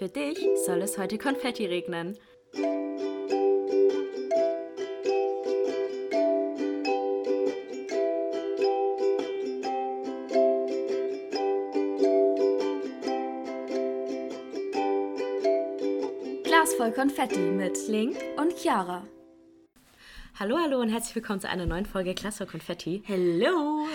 Für dich soll es heute Konfetti regnen. Glas voll Konfetti mit Link und Chiara. Hallo, hallo und herzlich willkommen zu einer neuen Folge Glas voll Konfetti. Hello!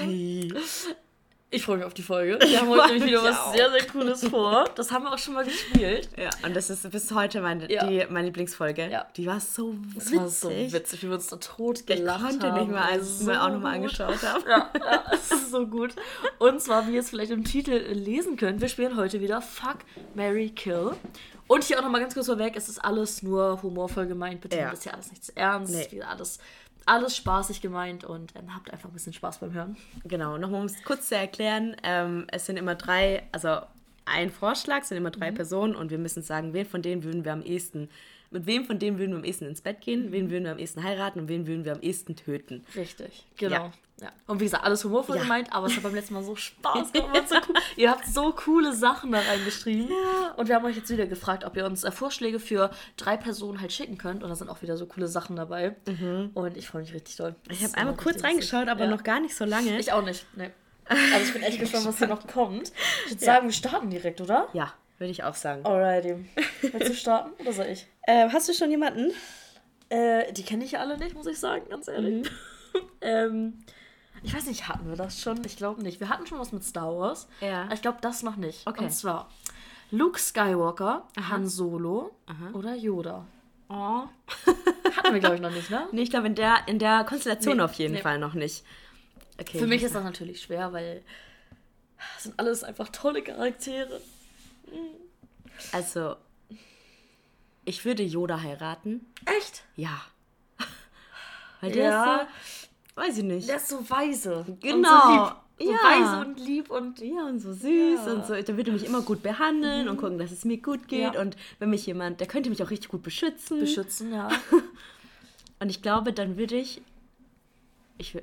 Ich freue mich auf die Folge. Wir haben heute nämlich wieder was auch. sehr, sehr Cooles vor. Das haben wir auch schon mal gespielt. Ja, und das ist bis heute meine, Ja. die, meine Lieblingsfolge. Ja. Die war so Das witzig. war so witzig, wie wir uns da tot Ich gelacht konnte haben. nicht mehr, als ich es mir auch nochmal angeschaut habe. Ja, ja, es ist so gut. Und zwar, wie ihr es vielleicht im Titel lesen könnt, wir spielen heute wieder Fuck, Mary Kill. Und hier auch nochmal ganz kurz vorweg, es ist alles nur humorvoll gemeint. Bitte Ja. das hier alles nichts ernst. Nee. Wie alles, alles spaßig gemeint und ähm, habt einfach ein bisschen Spaß beim Hören. Genau, nochmal um es kurz zu erklären, ähm, es sind immer drei, also ein Vorschlag sind immer drei Personen und wir müssen sagen, wen von denen würden wir am ehesten, mit wem von denen würden wir am ehesten ins Bett gehen, wen würden wir am ehesten heiraten und wen würden wir am ehesten töten. Richtig, genau. Ja. Ja. Und wie gesagt, alles humorvoll Ja. gemeint, aber es hat beim letzten Mal so Spaß gemacht. So cool. Ihr habt so coole Sachen da reingeschrieben. Und wir haben euch jetzt wieder gefragt, ob ihr uns äh, Vorschläge für drei Personen halt schicken könnt. Und da sind auch wieder so coole Sachen dabei. Und ich freue mich richtig doll. Ich habe einmal kurz reingeschaut, aber noch gar nicht so lange. Ich auch nicht, ne. Also ich bin echt gespannt, was hier noch kommt. Ich würde sagen, wir starten direkt, oder? ja, würde ich auch sagen. Alrighty. Willst du starten oder soll ich? Äh, hast du schon jemanden? Äh, die kenne ich ja alle nicht, muss ich sagen, ganz ehrlich. ähm, ich weiß nicht, hatten wir das schon? Ich glaube nicht. Wir hatten schon was mit Star Wars. Ja. Ich glaube, das noch nicht. Okay. Und zwar Luke Skywalker, Han Solo oder Yoda. Oh. Hatten wir, glaube ich, noch nicht, ne? Nee, ich glaube in der, in der Konstellation Nee, auf jeden nee. Fall noch nicht. Okay. Für mich ist das natürlich schwer, weil das sind alles einfach tolle Charaktere. Also, ich würde Yoda heiraten. Echt? Ja. Weil der Ja. ist so, weiß ich nicht. Der ist so weise. Genau. So. So Ja. weise und lieb und Ja, und so süß Ja. und so. Der würde mich immer gut behandeln und gucken, dass es mir gut geht. Ja. Und wenn mich jemand, der könnte mich auch richtig gut beschützen. beschützen, ja. und ich glaube, dann würde ich. Ich.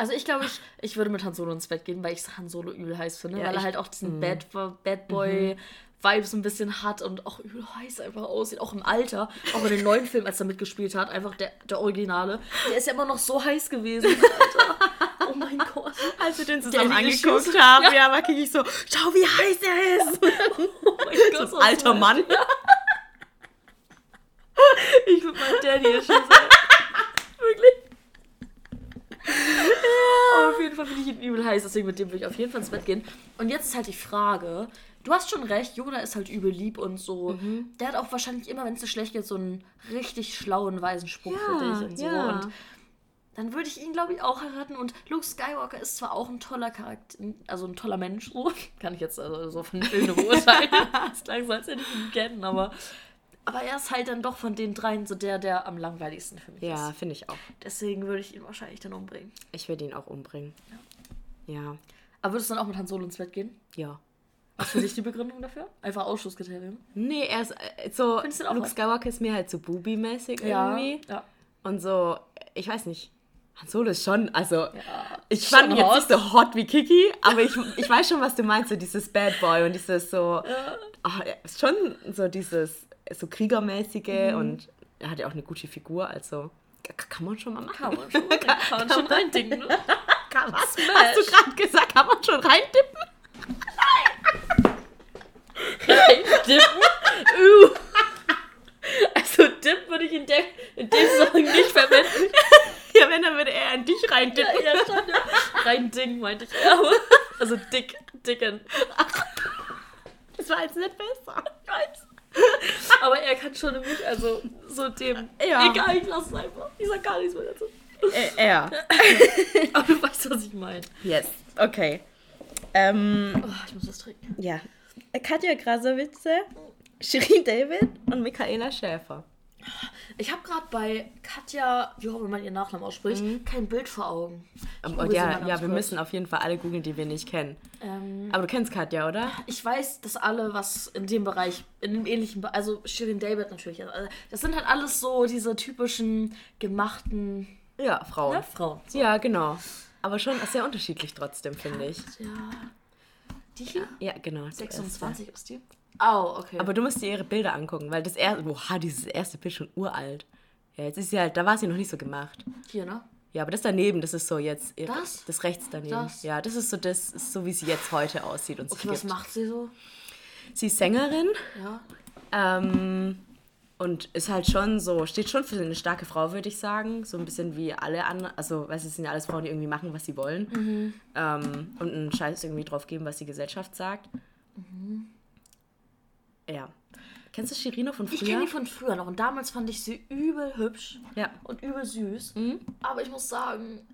Also ich glaube, ich, ich würde mit Han Solo ins Bett gehen, weil ich Han Solo übel heiß finde, Ja, weil er halt auch diesen Bad, Bad Boy Vibes ein bisschen hat und auch übel heiß einfach aussieht, auch im Alter, auch in den neuen Filmen, als er mitgespielt hat, einfach der, der Originale, der ist ja immer noch so heiß gewesen, Alter. Oh mein Gott. Als wir den zusammen angeguckt angeguckt haben, Ja. ja, war ich so, schau, wie heiß er ist. Oh mein Gott, so ein alter Mann. Ich würde meinen Daddy schon sagen. Aber auf jeden Fall finde ich ihn übel heiß, deswegen mit dem würde ich auf jeden Fall ins Bett gehen. Und jetzt ist halt die Frage, du hast schon recht, Yoda ist halt übel lieb und so. Mhm. Der hat auch wahrscheinlich immer, wenn es dir schlecht geht, so einen richtig schlauen, weisen Spruch für Ja, dich und so. ja. Und dann würde ich ihn, glaube ich, auch heiraten. Und Luke Skywalker ist zwar auch ein toller Charakter, also ein toller Mensch, so. Kann ich jetzt also so von Filmen beurteilen. das klang so, als hätte ich ihn kennen, aber. Aber er ist halt dann doch von den dreien so der, der am langweiligsten für mich Ja, ist. finde ich auch. Deswegen würde ich ihn wahrscheinlich dann umbringen. Ich würde ihn auch umbringen. Ja. Aber würdest du dann auch mit Han Solo ins Bett gehen? Ja. Was für dich die Begründung dafür? Einfach Ausschlusskriterium. Nee, er ist äh, so. Findest du auch Luke? Skywalker ist mir halt so Booby-mäßig irgendwie. Ja. Und so, ich weiß nicht. Han Solo ist schon, also. ich schon fand ihn jetzt nicht so hot wie Kiki, aber ich, ich weiß schon, was du meinst, so dieses Bad Boy und dieses so. Er ist schon so dieses so Kriegermäßige Mhm. und er hat ja auch eine gute Figur, also. Kann man schon mal machen. Kann man schon, kann man schon reindicken, ne? Kann was? Smash. Hast du gerade gesagt, kann man schon reintippen? Dippen? Uh. Also Dip würde ich in dem, in dem Song nicht verwenden. Ja, wenn, dann würde er in dich reintippen. Ja, schon. Ja. Rein Ding meinte ich. Aber- also dick, dicken. Das war jetzt nicht besser. Ich weiß. Aber er kann schon nämlich, also so dem. Ja. Egal, ich lass es einfach. Ich sag gar nichts mehr dazu. Äh, er. Aber du weißt, was ich meine. Yes. Okay. Ähm, Oh, ich muss was trinken. ja. Katja Krasowitze, Shirin David und Michaela Schäfer. Ich habe gerade bei Katja, wie auch immer man ihren Nachnamen ausspricht, kein Bild vor Augen. Ich Ähm, sie ja, ja, wir kurz. müssen auf jeden Fall alle googeln, die wir nicht kennen. Ähm, Aber du kennst Katja, oder? ich weiß, dass alle, was in dem Bereich, in dem ähnlichen, Be also Shirin David natürlich, also das sind halt alles so diese typischen gemachten Ja, Frauen. ne, Frauen. So. Ja, genau. Aber schon sehr unterschiedlich trotzdem, finde ich. Ja. Die hier? Ja, genau. die 26 ist die. Au, okay. Aber du musst dir ihre Bilder angucken, weil das erste, boah, dieses erste Bild schon uralt. Ja, jetzt ist sie halt, da war sie noch nicht so gemacht. hier, ne? Ja, aber das daneben, das ist so jetzt ihre, Das? das rechts daneben. Das? Ja, das ist so das ist so wie sie jetzt heute aussieht und Okay, sich was macht sie so? Sie ist Sängerin Ja. ähm, und ist halt schon so, steht schon für eine starke Frau, würde ich sagen. So ein bisschen wie alle anderen, also weißt du, es sind ja alles Frauen, die irgendwie machen, was sie wollen. Mhm. Ähm, und einen Scheiß irgendwie drauf geben, was die Gesellschaft sagt. Mhm. Ja. Kennst du Shirino von Ich früher? kenne die von früher noch und damals fand ich sie übel hübsch Ja. und übel süß. Aber ich muss sagen,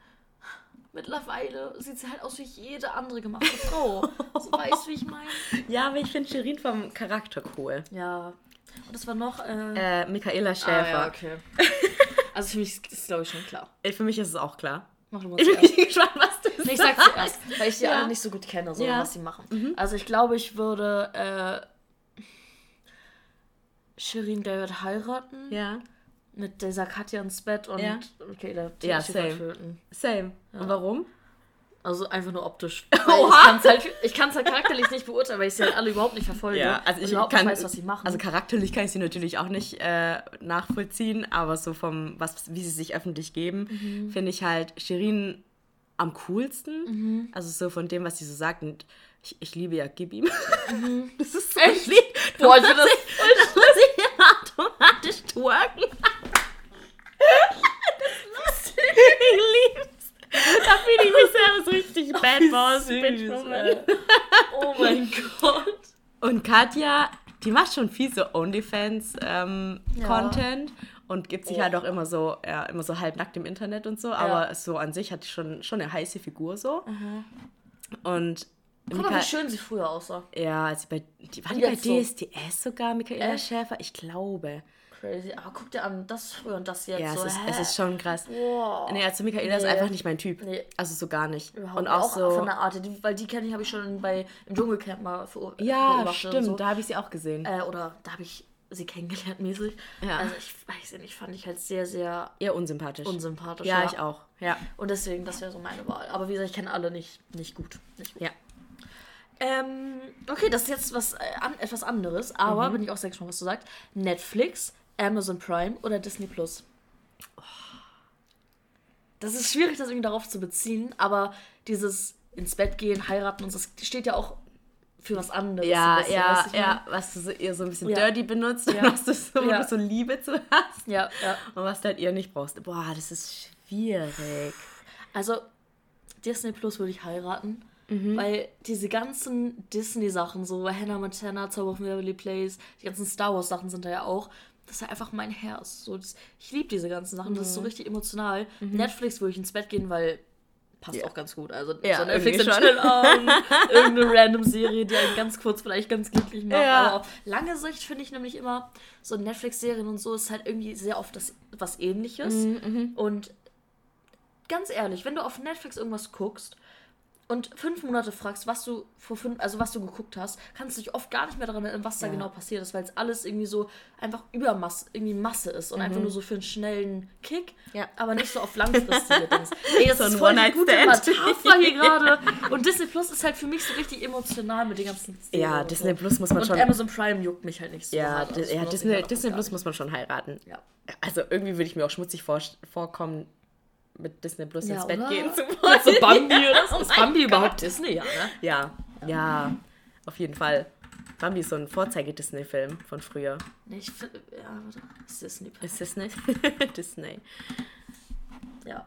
mittlerweile sieht sie halt aus wie jede andere gemachte Frau. so weißt wie ich meine? Ja, aber ich finde Shirin vom Charakter cool. Ja. Und das war noch. Äh, Äh, Michaela ah, Schäfer. ja, okay. Also für mich ist das, glaube ich, schon klar. Äh, Für mich ist es auch klar. Mach du mal Ich bin gespannt, was du Nee, ich sagst. sag zuerst, weil ich die Ja. alle nicht so gut kenne, so Ja. was sie machen. Also ich glaube, ich würde äh, Shirin David heiraten. Ja, Mit dieser Katja ins Bett und Ja. okay, da Ja, same. töten. same. Und warum? Also einfach nur optisch. Weil ich kann es halt, halt charakterlich nicht beurteilen, weil ich sie halt alle überhaupt nicht verfolge. also und ich überhaupt kann, nicht weiß, was sie machen. Also charakterlich kann ich sie natürlich auch nicht äh, nachvollziehen, aber so vom, was, wie sie sich öffentlich geben, Mhm. finde ich halt Shirin am coolsten. Also so von dem, was sie so sagt. Und ich, ich liebe ja Gib ihm. Das ist so Echt? lieb. Mhm. Boah, ich das Da muss ich ja automatisch twerken. Das ist ich lieb's. Da fühle ich mich selber so richtig bad boss. Bitch. Oh mein Gott. Und Katja, die macht schon viel so OnlyFans-Content Ja. und gibt sich Oh. halt auch immer so, ja, immer so halbnackt im Internet und so, aber so an sich hat die schon, schon eine heiße Figur so. Und Guck mal, Mika- wie schön sie früher aussah. ja, als sie bei, die, war die bei jetzt so. DSDS sogar, Michaela Echt? Schäfer? Ich glaube. Crazy. Aber guck dir an, das früher und das jetzt. Ja, so, es, ist, es ist schon krass. Boah. Nee, also Michaela ist Nee. einfach nicht mein Typ. Nee. Also so gar nicht. Überhaupt Und nicht. auch, so. von der Art, die, weil die kenne ich, habe ich schon bei, im Dschungelcamp mal ver ja, stimmt, So. da habe ich sie auch gesehen. Äh, oder da habe ich sie kennengelernt mäßig. Ja. Also ich weiß ja nicht, fand ich halt sehr, sehr Eher unsympathisch. unsympathisch. ja, ich auch. Ja. Und deswegen, das wäre so meine Wahl. Aber wie gesagt, ich kenne alle nicht, nicht gut. Nicht gut. Ja. Ähm, okay, das ist jetzt was, äh, an, etwas anderes, aber bin ich auch sehr gespannt, was du sagst. Netflix, Amazon Prime oder Disney Plus? Das ist schwierig, das irgendwie darauf zu beziehen, aber dieses ins Bett gehen, heiraten und das steht ja auch für was anderes. Ja, bisschen, ja, weißt du, ich ja, was du so, eher so ein bisschen Ja. dirty benutzt, Ja. was du so, Ja. du so Liebe zu hast? Ja, ja. und was du halt eher nicht brauchst. Boah, das ist schwierig. Also, Disney Plus würde ich heiraten. Mhm. Weil diese ganzen Disney-Sachen, so Hannah Montana, Zauber von Beverly Place, die ganzen Star Wars-Sachen sind da ja auch. Das ist ja einfach mein Herz. So, das, ich liebe diese ganzen Sachen. Das ist so Mhm. richtig emotional. Netflix würde ich ins Bett gehen, weil passt auch ganz gut. Also Ja, so Netflix schon. Chill-Abend, irgendeine random Serie, die einen ganz kurz vielleicht ganz glücklich macht. Ja. Aber auf lange Sicht finde ich nämlich immer, so Netflix-Serien und so ist halt irgendwie sehr oft das, was ähnliches. Mhm, Und ganz ehrlich, wenn du auf Netflix irgendwas guckst und fünf Monate fragst, was du vor fünf, also was du geguckt hast, kannst du dich oft gar nicht mehr daran erinnern, was da Ja. genau passiert ist, weil es alles irgendwie so einfach Übermasse, irgendwie Masse ist und einfach nur so für einen schnellen Kick, Mhm. Ja. aber nicht so auf langfristige Dings. Ey, das So ist ein voll die gute. Metapher hier gerade. Und Disney Plus ist halt für mich so richtig emotional mit den ganzen Serien Ja, und Disney so. Plus muss man und schon. Amazon Prime juckt mich halt nicht so. ja, hart. Also ja Disney, halt Disney Plus muss man schon heiraten. Ja. Also irgendwie würde ich mir auch schmutzig vor, vorkommen, mit Disney Plus Ja, ins Bett oder? gehen zu wollen. so Bambi oder so. Oh Ist Bambi Gott. überhaupt Disney? Ja, ne? Ja, ja, auf jeden Fall. Bambi ist so ein Vorzeige-Disney-Film von früher. Nee, ich ja, warte. Ist Disney. Ist Disney? Disney. Ja.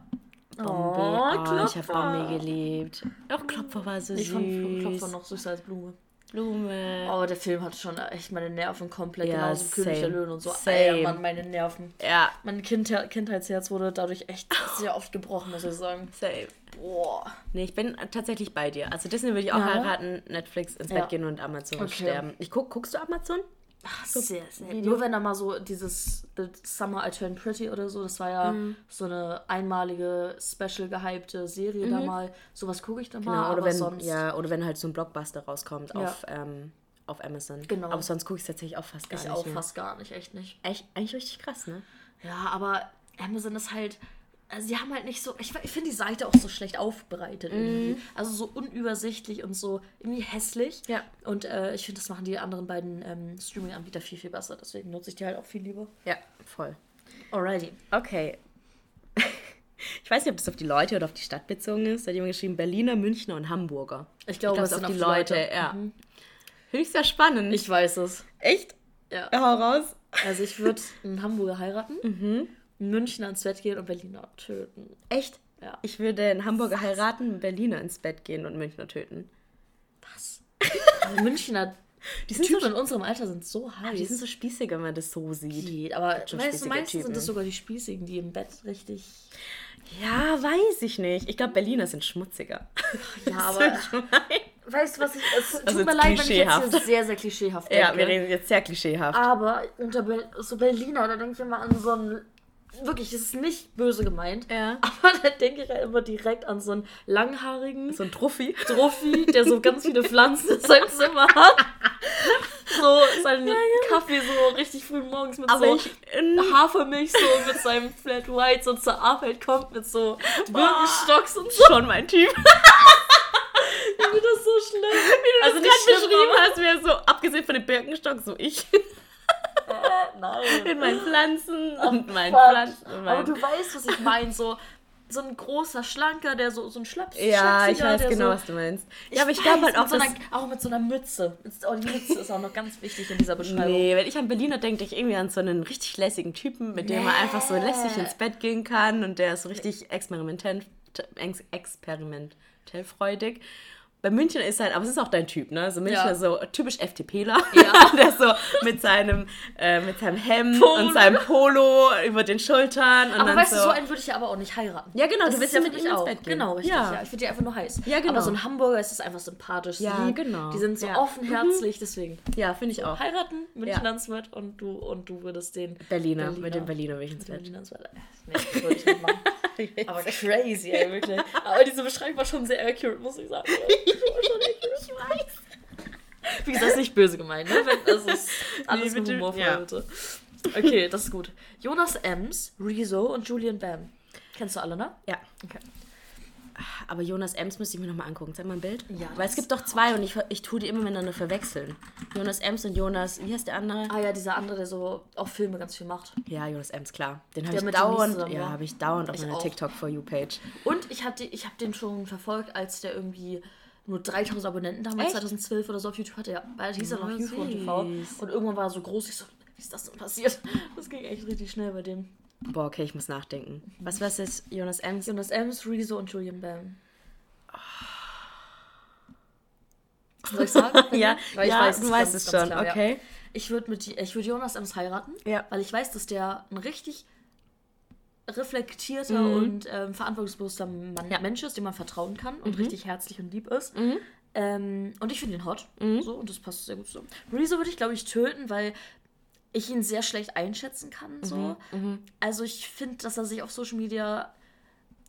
Bambi. Oh, ich habe Bambi geliebt. Auch Klopfer war so Ich süß. fand Klopfer noch süßer als Blume. Blume. Aber der Film hat schon echt meine Nerven komplett, Ja, genauso wie König der same. Löwen und so. Same. Ey, Mann, meine Nerven. Ja, Mein kind Kindheitsherz wurde dadurch echt sehr oft gebrochen, muss ich sagen. same. Boah. Nee, ich bin tatsächlich bei dir. Also Disney würde ich auch Ja. heiraten, Netflix ins Ja. Bett gehen und Amazon Okay. sterben. Ich guck, guckst du Amazon? Ach, sehr, sehr. Nur wenn da mal so dieses The Summer I Turned Pretty oder so, das war ja Mhm. so eine einmalige, special gehypte Serie da mal. Sowas gucke ich dann mal, Mhm. Genau, oder aber wenn, sonst... ja, oder wenn halt so ein Blockbuster rauskommt Ja. auf, ähm, auf Amazon. Genau. Aber sonst gucke ich es tatsächlich auch fast gar ich nicht auch mehr. fast gar nicht, echt nicht. Echt, eigentlich richtig krass, ne? Ja, aber Amazon ist halt also die haben halt nicht so, ich, ich finde die Seite auch so schlecht aufbereitet irgendwie. Also so unübersichtlich und so irgendwie hässlich. Ja. Und äh, ich finde, das machen die anderen beiden ähm, Streaming-Anbieter viel, viel besser. Deswegen nutze ich die halt auch viel lieber. Ja, voll. Alrighty. Okay. Ich weiß nicht, ob das auf die Leute oder auf die Stadt bezogen ist. Da hat jemand geschrieben Berliner, Münchner und Hamburger. Ich glaube, es es ist auf die Leute, ja. Mhm. Finde ich sehr spannend. Ich weiß es. Echt? Ja. Hau raus. Also ich würde einen Hamburger heiraten, Mhm. Münchner ins Bett gehen und Berliner töten. Echt? Ja. Ich würde einen Hamburger heiraten, einen Berliner ins Bett gehen und Münchner töten. Was? Also Münchner, die sind Typen so- in unserem Alter sind so heiß. Die sind so spießig, wenn man das so sieht. Geht, aber weißt du, meistens sind Typen. das sogar die Spießigen, die im Bett richtig. Ja, weiß ich nicht. Ich glaube, Berliner sind schmutziger. Ja, aber. Weißt du, was ich. Es tut Also mir leid, wenn ich jetzt hier sehr, sehr klischeehaft denke. Ja, wir reden jetzt sehr klischeehaft. Aber unter Ber so Berliner, da denke ich immer an so einen. Wirklich, das ist nicht böse gemeint. Ja. Aber da denke ich ja immer direkt an so einen langhaarigen So ein Truffi. Trophy, der so ganz viele Pflanzen in seinem Zimmer hat. So seinen Kaffee so richtig früh morgens mit Aber so ich- ähm, Hafermilch so mit seinem Flat White so zur Arbeit kommt mit so Birkenstocks und so. Schon mein Typ. Ich finde das so schlimm. Wie du Also das nicht gerade beschrieben hast, wäre so, abgesehen von dem Birkenstock, so ich. Nein. Mit meinen Pflanzen und meinen Fuck. Pflanzen. Und Aber du weißt, was ich meine. So, so ein großer, schlanker, der so, so ein Schlaps. ja, ich weiß genau, so, was du meinst. Ja, aber ich glaube halt auch, mit so einer, auch mit so einer Mütze. Oh, die Mütze ist auch noch ganz wichtig in dieser Beschreibung. Nee, wenn ich an Berliner denke, denke ich irgendwie an so einen richtig lässigen Typen, mit dem man einfach so lässig ins Bett gehen kann und der ist so richtig experimentell, ex- experimentell freudig. Bei München ist halt, aber es ist auch dein Typ, ne? So Münchner Ja. so typisch FDPler. Ja. der so mit seinem, äh, mit seinem Hemd Polo. und seinem Polo über den Schultern und Aber weißt so. du, so einen würde ich ja aber auch nicht heiraten. Ja, genau, Das du ist willst ja mit ihm ins auch. Bett gehen. Genau, richtig. Ja. Ja. ich finde die einfach nur heiß. Ja, genau. Aber so ein Hamburger ist es einfach sympathisch. Ja, lieb. genau. Die sind so offenherzig, deswegen. ja, finde ich auch. Heiraten, München Ja. ans Bett und du, und du würdest den Berliner, mit dem Berliner will ich ins Bett. Berliner ans Bett. Nee, das würde ich nicht machen. Aber crazy, ey, wirklich. Aber diese Beschreibung war schon sehr accurate, muss ich sagen. Ich weiß. Wie gesagt, ist nicht böse gemeint, ne? Das ist alles Nee, mit humorvoll, ja. bitte. Okay, das ist gut. Jonas Ems, Rezo und Julian Bam. Kennst du alle, ne? Ja. Okay. Aber Jonas Ems müsste ich mir nochmal angucken. Zeig mal ein Bild. Ja, Weil es gibt doch zwei und ich, ich tue die immer miteinander verwechseln. Jonas Ems und Jonas, wie heißt der andere? Ah ja, dieser andere, der so auch Filme ganz viel macht. Ja, Jonas Ems, klar. Den habe ich dauernd, zusammen ja, habe ich dauernd auf Ich meiner auch. TikTok For You Page. Und ich habe ich hab den schon verfolgt, als der irgendwie nur 3000 Abonnenten damals, Echt? 2012 oder so auf YouTube hatte. Ja, weil hieß er noch YouTube süß. TV. Und irgendwann war er so groß, ich so, wie ist das denn passiert? Das ging echt richtig schnell bei dem. Boah, okay, ich muss nachdenken. Was war es jetzt? Jonas Ems? Jonas Ems, Rezo und Julian Bam. Soll ich sagen? Ja, Weil ich ja, weiß du weißt es schon, klar, ja. okay. Ich würde würd Jonas Ems heiraten, Ja. weil ich weiß, dass der ein richtig reflektierter Mhm. und ähm, verantwortungsbewusster Mann, Ja. Mhm. Mensch ist, dem man vertrauen kann und richtig herzlich und lieb ist. Ähm, und ich finde ihn hot. Mhm. So, und das passt sehr gut so. Rezo würde ich, glaube ich, töten, weil ich ihn sehr schlecht einschätzen kann. So. Mhm. Also ich finde, dass er sich auf Social Media.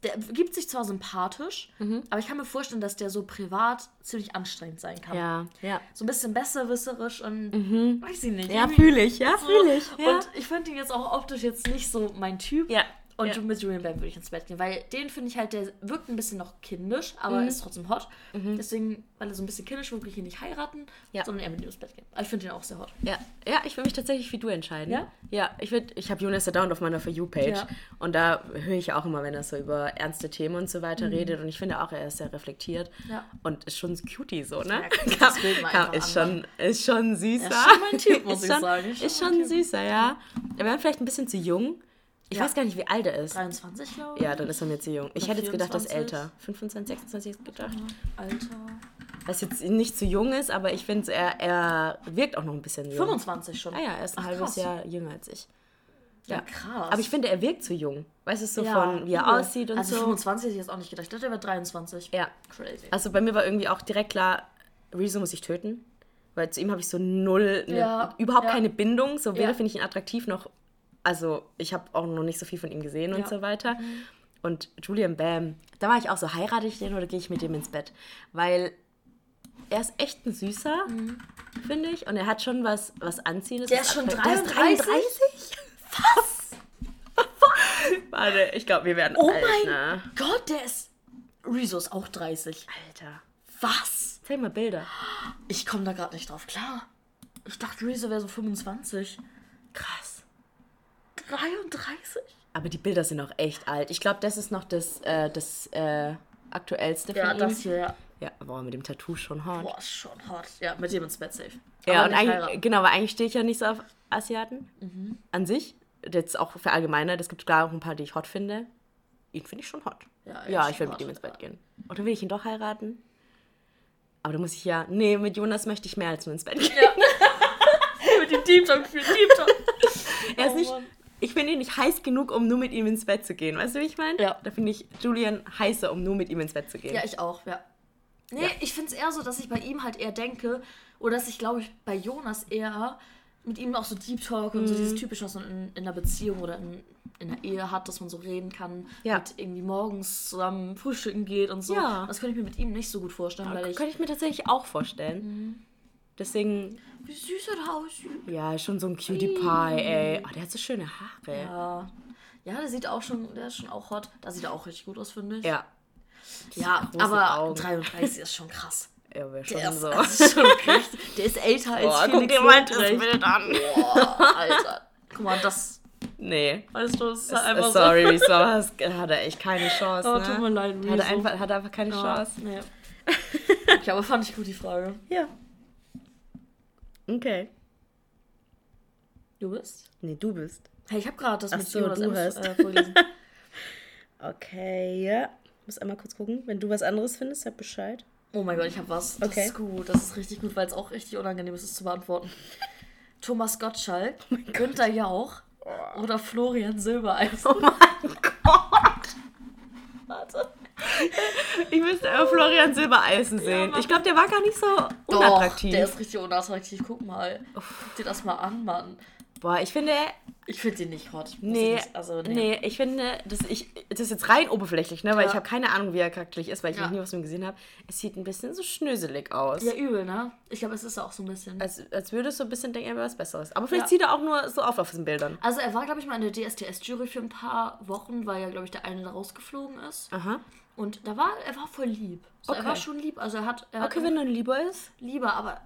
Der gibt sich zwar sympathisch, Mhm. aber ich kann mir vorstellen, dass der so privat ziemlich anstrengend sein kann. Ja, ja. So ein bisschen besserwisserisch und weiß ich nicht. Ja, fühle ich, ja, so. fühle ich. Ja. Und ich fand ihn jetzt auch optisch jetzt nicht so mein Typ. ja. Und ja. mit Julian Bam würde ich ins Bett gehen, weil den finde ich halt, der wirkt ein bisschen noch kindisch, aber Mhm. ist trotzdem hot. Deswegen, weil er so ein bisschen kindisch wirkt, will ich ihn nicht heiraten, Ja. sondern eher mit ihm ins Bett gehen. Aber ich finde ihn auch sehr hot. Ja, ja ich will mich tatsächlich wie du entscheiden. Ja? Ja, ich würde, ich habe Jonas Down auf meiner For You-Page Ja. und da höre ich auch immer, wenn er so über ernste Themen und so weiter redet und ich finde auch, er ist sehr reflektiert Mhm. Ja. und ist schon Cutie so, ne? Ja, mal einfach ist, schon, ist schon süßer. Er ist schon mein Typ, muss ist ich schon, sagen. Ist Ist schon, schon mein süßer, ja. Er wäre vielleicht ein bisschen zu jung. Ich Ja. weiß gar nicht, wie alt er ist. 23, glaube ich. Ja, dann ist er mir zu jung. Ich Oder hätte jetzt gedacht, er ist 24. älter. 25, 26 gedacht. Alter. Was jetzt nicht zu jung ist, aber ich finde, er, er wirkt auch noch ein bisschen jung. 25 schon. Ah ja, er ist ein Ach, halbes krass. Jahr jünger als ich. Ja, Ja. krass. Aber ich finde, er wirkt zu jung. Weißt du, so Ja, von wie er übel. aussieht und also so. 25 hätte ich jetzt auch nicht gedacht. Ich dachte, er wäre 23. Ja. Crazy. Also bei mir war irgendwie auch direkt klar, Rezo muss ich töten. Weil zu ihm habe ich so null, ne, Ja, überhaupt keine Bindung. So weder finde ich ihn attraktiv noch. Also ich habe auch noch nicht so viel von ihm gesehen und Ja. so weiter. Und Julian Bam, da war ich auch so, heirate ich den oder gehe ich mit dem ins Bett? Weil er ist echt ein Süßer, finde ich. Und er hat schon was, was Anziehendes. Der ist schon Attraktives. 33? Was? Warte, ich glaube, wir werden Oh alt, mein ne? Gott, der ist. Rezo ist auch 30. Alter. Was? Zeig mal Bilder. Ich komme da gerade nicht drauf klar. Ich dachte, Rezo wäre so 25. Krass. 33? Aber die Bilder sind auch echt alt. Ich glaube, das ist noch das, äh, das äh, aktuellste Ja, von ihm. das hier, ja. Ja, boah, mit dem Tattoo schon hart. Boah, ist schon hot. Ja, mit dem ins Bett safe. Ja, und eigentlich, heiraten. genau, weil eigentlich stehe ich ja nicht so auf Asiaten an sich. Jetzt auch für allgemeiner. Es gibt klar auch ein paar, die ich hot finde. Ihn finde ich schon hot. Ja, Ja, ich will mit hot, ihm ins ja. Bett gehen. Oder will ich ihn doch heiraten? Aber da muss ich ja. Nee, mit Jonas möchte ich mehr als nur ins Bett gehen. mit dem Deep Talk für Deep Talk. Er ist Oh nicht. Mann. Ich finde ihn nicht heiß genug, um nur mit ihm ins Bett zu gehen. Weißt du, wie ich meine? Ja. Da finde ich Julian heißer, um nur mit ihm ins Bett zu gehen. Ja, ich auch, ja. Nee, ich finde es eher so, dass ich bei ihm halt eher denke, oder dass ich glaube ich bei Jonas eher mit ihm auch so Deep Talk und so Mhm. dieses typische, was man in, in einer Beziehung oder in, in einer Ehe hat, dass man so reden kann, Ja. mit irgendwie morgens zusammen frühstücken geht und so. Ja. Das könnte ich mir mit ihm nicht so gut vorstellen, weil ich. Könnte ich mir tatsächlich auch vorstellen. Deswegen, Wie süß er aussieht. ja, schon so ein Cutie Pie, ey. Oh, der hat so schöne Haare. Ja. Ja, der sieht auch schon, der ist schon auch hot. Da sieht er auch richtig gut aus, finde ich. Ja. Ja, aber Augen. 33 ist schon krass. Er wäre schon Der so. ist schon richtig. Der ist älter als Boah, guck Felix dir mal das. Bild an. Boah, Alter. Guck mal, das. Nee. Weißt du, das ist Äh, einfach Sorry, Rezo, hast- hat er echt keine Chance. Oh, ne? tut mir leid, Hat er Rezo. einfach, hat einfach keine so. Ja, Chance. nee. Okay, aber fand ich gut die Frage. Ja. Okay. Du bist? Nee, du bist. Hey, ich habe gerade das Ach mit so, Jonas du hast. äh, vorgelesen. Okay, ja. Muss einmal kurz gucken. Wenn du was anderes findest, sag Bescheid. Oh mein Gott, ich habe was. Das Okay. ist gut. Das ist richtig gut, weil es auch richtig unangenehm ist, es zu beantworten. Thomas Gottschalk, Oh Günther Jauch oder Florian Silbereisen. Warte. Ich müsste aber Florian Silbereisen sehen. Mann. ich glaube, der war gar nicht so Doch, unattraktiv. der ist richtig unattraktiv. Guck mal. Guck dir das mal an, Mann. Boah, ich finde, Ich finde den nicht hot. nee, ich also, nee. nee, ich finde, das, ich, das ist jetzt rein oberflächlich, ne, weil Ja. ich habe keine Ahnung, wie er charakterlich ist, weil ich Ja. noch nie was von ihm gesehen habe. Es sieht ein bisschen so schnöselig aus. Ja, übel, ne? Ich glaube, es ist auch so ein bisschen. Als, als würde es so ein bisschen denken, er wäre was Besseres. Aber vielleicht Ja. sieht er auch nur so auf auf diesen Bildern. Also er war, glaube ich, mal in der DSDS-Jury für ein paar Wochen, weil ja, glaube ich, der eine da rausgeflogen ist. Aha. Und da war, er war voll lieb. So, Er Okay. war schon lieb. Also er hat, er Okay, hat wenn er lieber ist. lieber, aber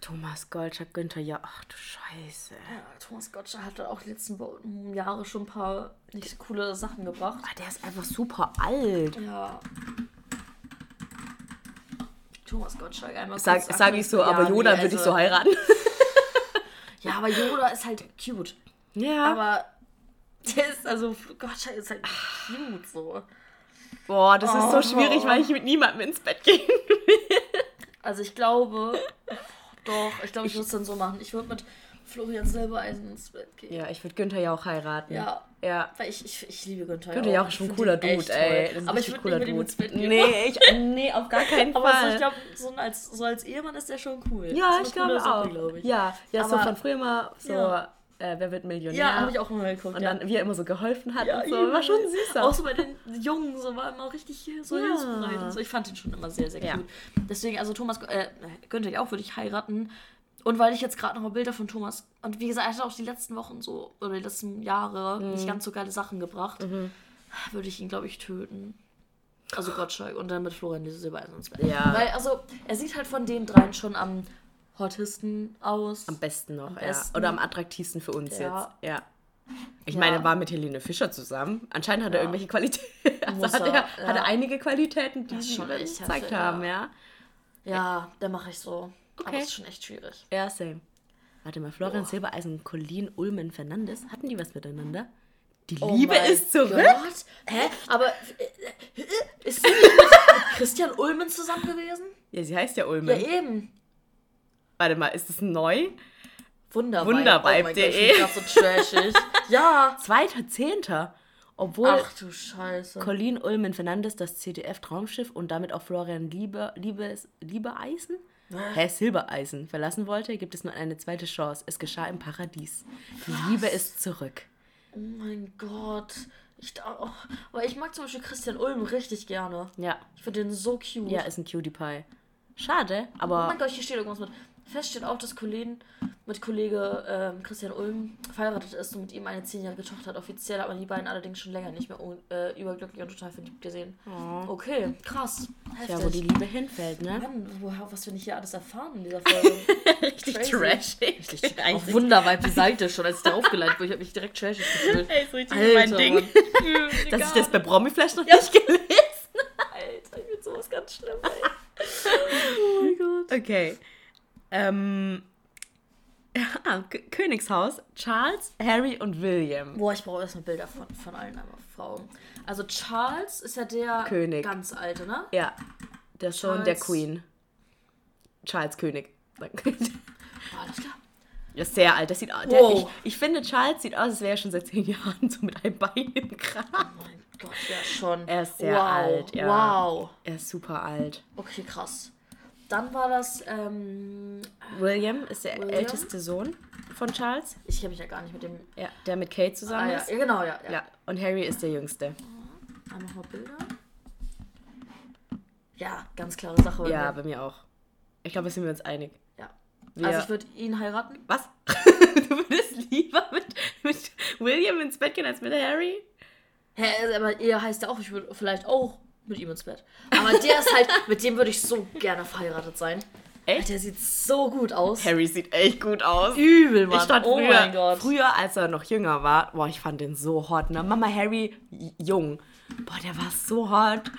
Thomas Goldschlag, Günther, ja, ach du Scheiße. ja, Thomas Gottschalk hat auch die letzten Jahre schon ein paar nicht coole Sachen gebracht. Ah, der ist einfach super alt. Ja. Thomas Gottschalk einmal Sag, sag ich so, Ja, aber Yoda nee, würde ich also- so heiraten. Ja, aber Yoda ist halt cute. Ja. Aber der ist, also Gottschalk ist halt cute so. Boah, das ist so Oh. schwierig, weil ich mit niemandem ins Bett gehe. Also ich glaube, doch, ich glaube, ich würde es dann so machen. Ich würde mit Florian Silbereisen ins Bett gehen. Ja, ich würde Günther ja auch heiraten. Ja. Ja. Weil ich, ich, ich liebe Günther. Günther ja auch schon ein cooler Dude, ey. Aber ich würde nicht mit ihm ins Bett gehen. Nee, ich, nee, auf gar keinen Aber so, Fall. ich glaube, so als, so als Ehemann ist der schon cool. ja, ich glaube auch. Sache, glaub ich. Ja, ja so Aber- von früher mal so, Ja. Äh, wer wird Millionär? Ja, habe ich auch mal geguckt. Und ja. dann, wie er immer so geholfen hat ja, und so. War schon süßer. Auch so bei den Jungen, so war immer richtig so Ja. hilfsbereit und so. Ich fand ihn schon immer sehr, sehr gut. Deswegen, also Thomas, äh, könnte ich auch, würde ich heiraten. Und weil ich jetzt gerade noch mal Bilder von Thomas, und wie gesagt, er hat auch die letzten Wochen so, oder die letzten Jahre Mhm. nicht ganz so geile Sachen gebracht, würde ich ihn, glaube ich, töten. Also Gottschalk und dann mit Florian diese Silbereisen ins Bett. Ja. Weil, also, er sieht halt von den dreien schon am hottesten aus. Am besten noch, besten. ja. Oder am attraktivsten für uns Ja. jetzt. Ja. Ich Ja. meine, er war mit Helene Fischer zusammen. Anscheinend hat er Ja. irgendwelche Qualitäten. Also hat er, er, hat ja. er einige Qualitäten, die echt gezeigt haben, ja. ja. Ja, da mache ich so. Aber Okay. es ist schon echt schwierig. Ja, same. Warte mal, Florian Silbereisen und Colleen Ulmen Fernandes, hatten die was miteinander? Die Oh Liebe ist zurück? Gott. Hä? Aber äh, äh, ist sie mit Christian Ulmen zusammen gewesen? Ja, sie heißt ja Ja, Ulmen. eben. Warte mal, ist das neu? Wundervibe. Wundervibe.de. Oh mein Gott, so trashig. ja. Zweiter Zehnter. Obwohl Ach du Scheiße. Colleen Ulmen Fernandes das CDF-Traumschiff und damit auch Florian Liebe, Liebes, Liebeeisen? Hä, Silbereisen verlassen wollte, gibt es nur eine zweite Chance. Es geschah im Paradies. Die Liebe ist zurück. Oh mein Gott. Ich, oh, aber ich mag zum Beispiel Christian Ulmen richtig gerne. Ja, Ich finde den so cute. ja, ist ein Cutie Pie. Schade, Oh aber mein Gott, hier steht irgendwas mit. Fest steht auch, dass Colleen mit Kollege ähm, Christian Ulm verheiratet ist und mit ihm eine zehnjährige Tochter hat. Offiziell hat man die beiden allerdings schon länger nicht mehr un- äh, überglücklich und total verliebt gesehen. Okay, krass. Heftig. Ja, wo die Liebe hinfällt, ne? Mann, woher, was wir nicht hier alles erfahren in dieser Folge. Richtig Crazy. trashig. Richtig, auf Wunderweib die Seite schon, als ich darauf geleitet wurde. Ich habe mich direkt trashig gefühlt. Ey, ist richtig Alter, mein Ding. Dass ich das bei vielleicht noch nicht gelesen Alter, ich bin sowas ganz schlimm, ey. Oh mein Gott. Okay. Ähm. Ah, K Königshaus. Charles, Harry und William. Boah, ich brauche erstmal Bilder von, von allen Frauen. Also Charles ist ja der König. ganz alte, ne? Ja. Der Sohn der. Queen. Charles König. Ah, Alles klar. Ja, sehr alt. Das sieht aus. Wow. Ich, ich finde, Charles sieht aus, als wäre er schon seit zehn Jahren so mit einem Bein im Grab. Oh mein Gott, ja schon. Er ist sehr wow. alt, ja. Wow. Er ist super alt. Okay, krass. Dann war das, ähm, William ist der William? älteste Sohn von Charles. ich kenne mich ja gar nicht mit dem. Ja, der mit Kate Ah, zusammen ja. ist. ja, genau, ja. ja. Ja, und Harry ist der jüngste. Einmal mal Bilder. Ja, ganz klare Sache. bei Ja, mir. bei mir auch. Ich glaube, da sind wir uns einig. ja. Wir- Also ich würde ihn heiraten. Was? du würdest lieber mit, mit William ins Bett gehen als mit Harry? Hä, aber er heißt ja auch, ich würde vielleicht auch mit ihm ins Bett. Aber der ist halt, mit dem würde ich so gerne verheiratet sein. Echt? Der sieht so gut aus. Harry sieht echt gut aus. Übel, Mann. Ich stand oh früher, mein Gott. früher, als er noch jünger war, boah, ich fand den so hot, ne? Mama Harry jung. Boah, der war so hot.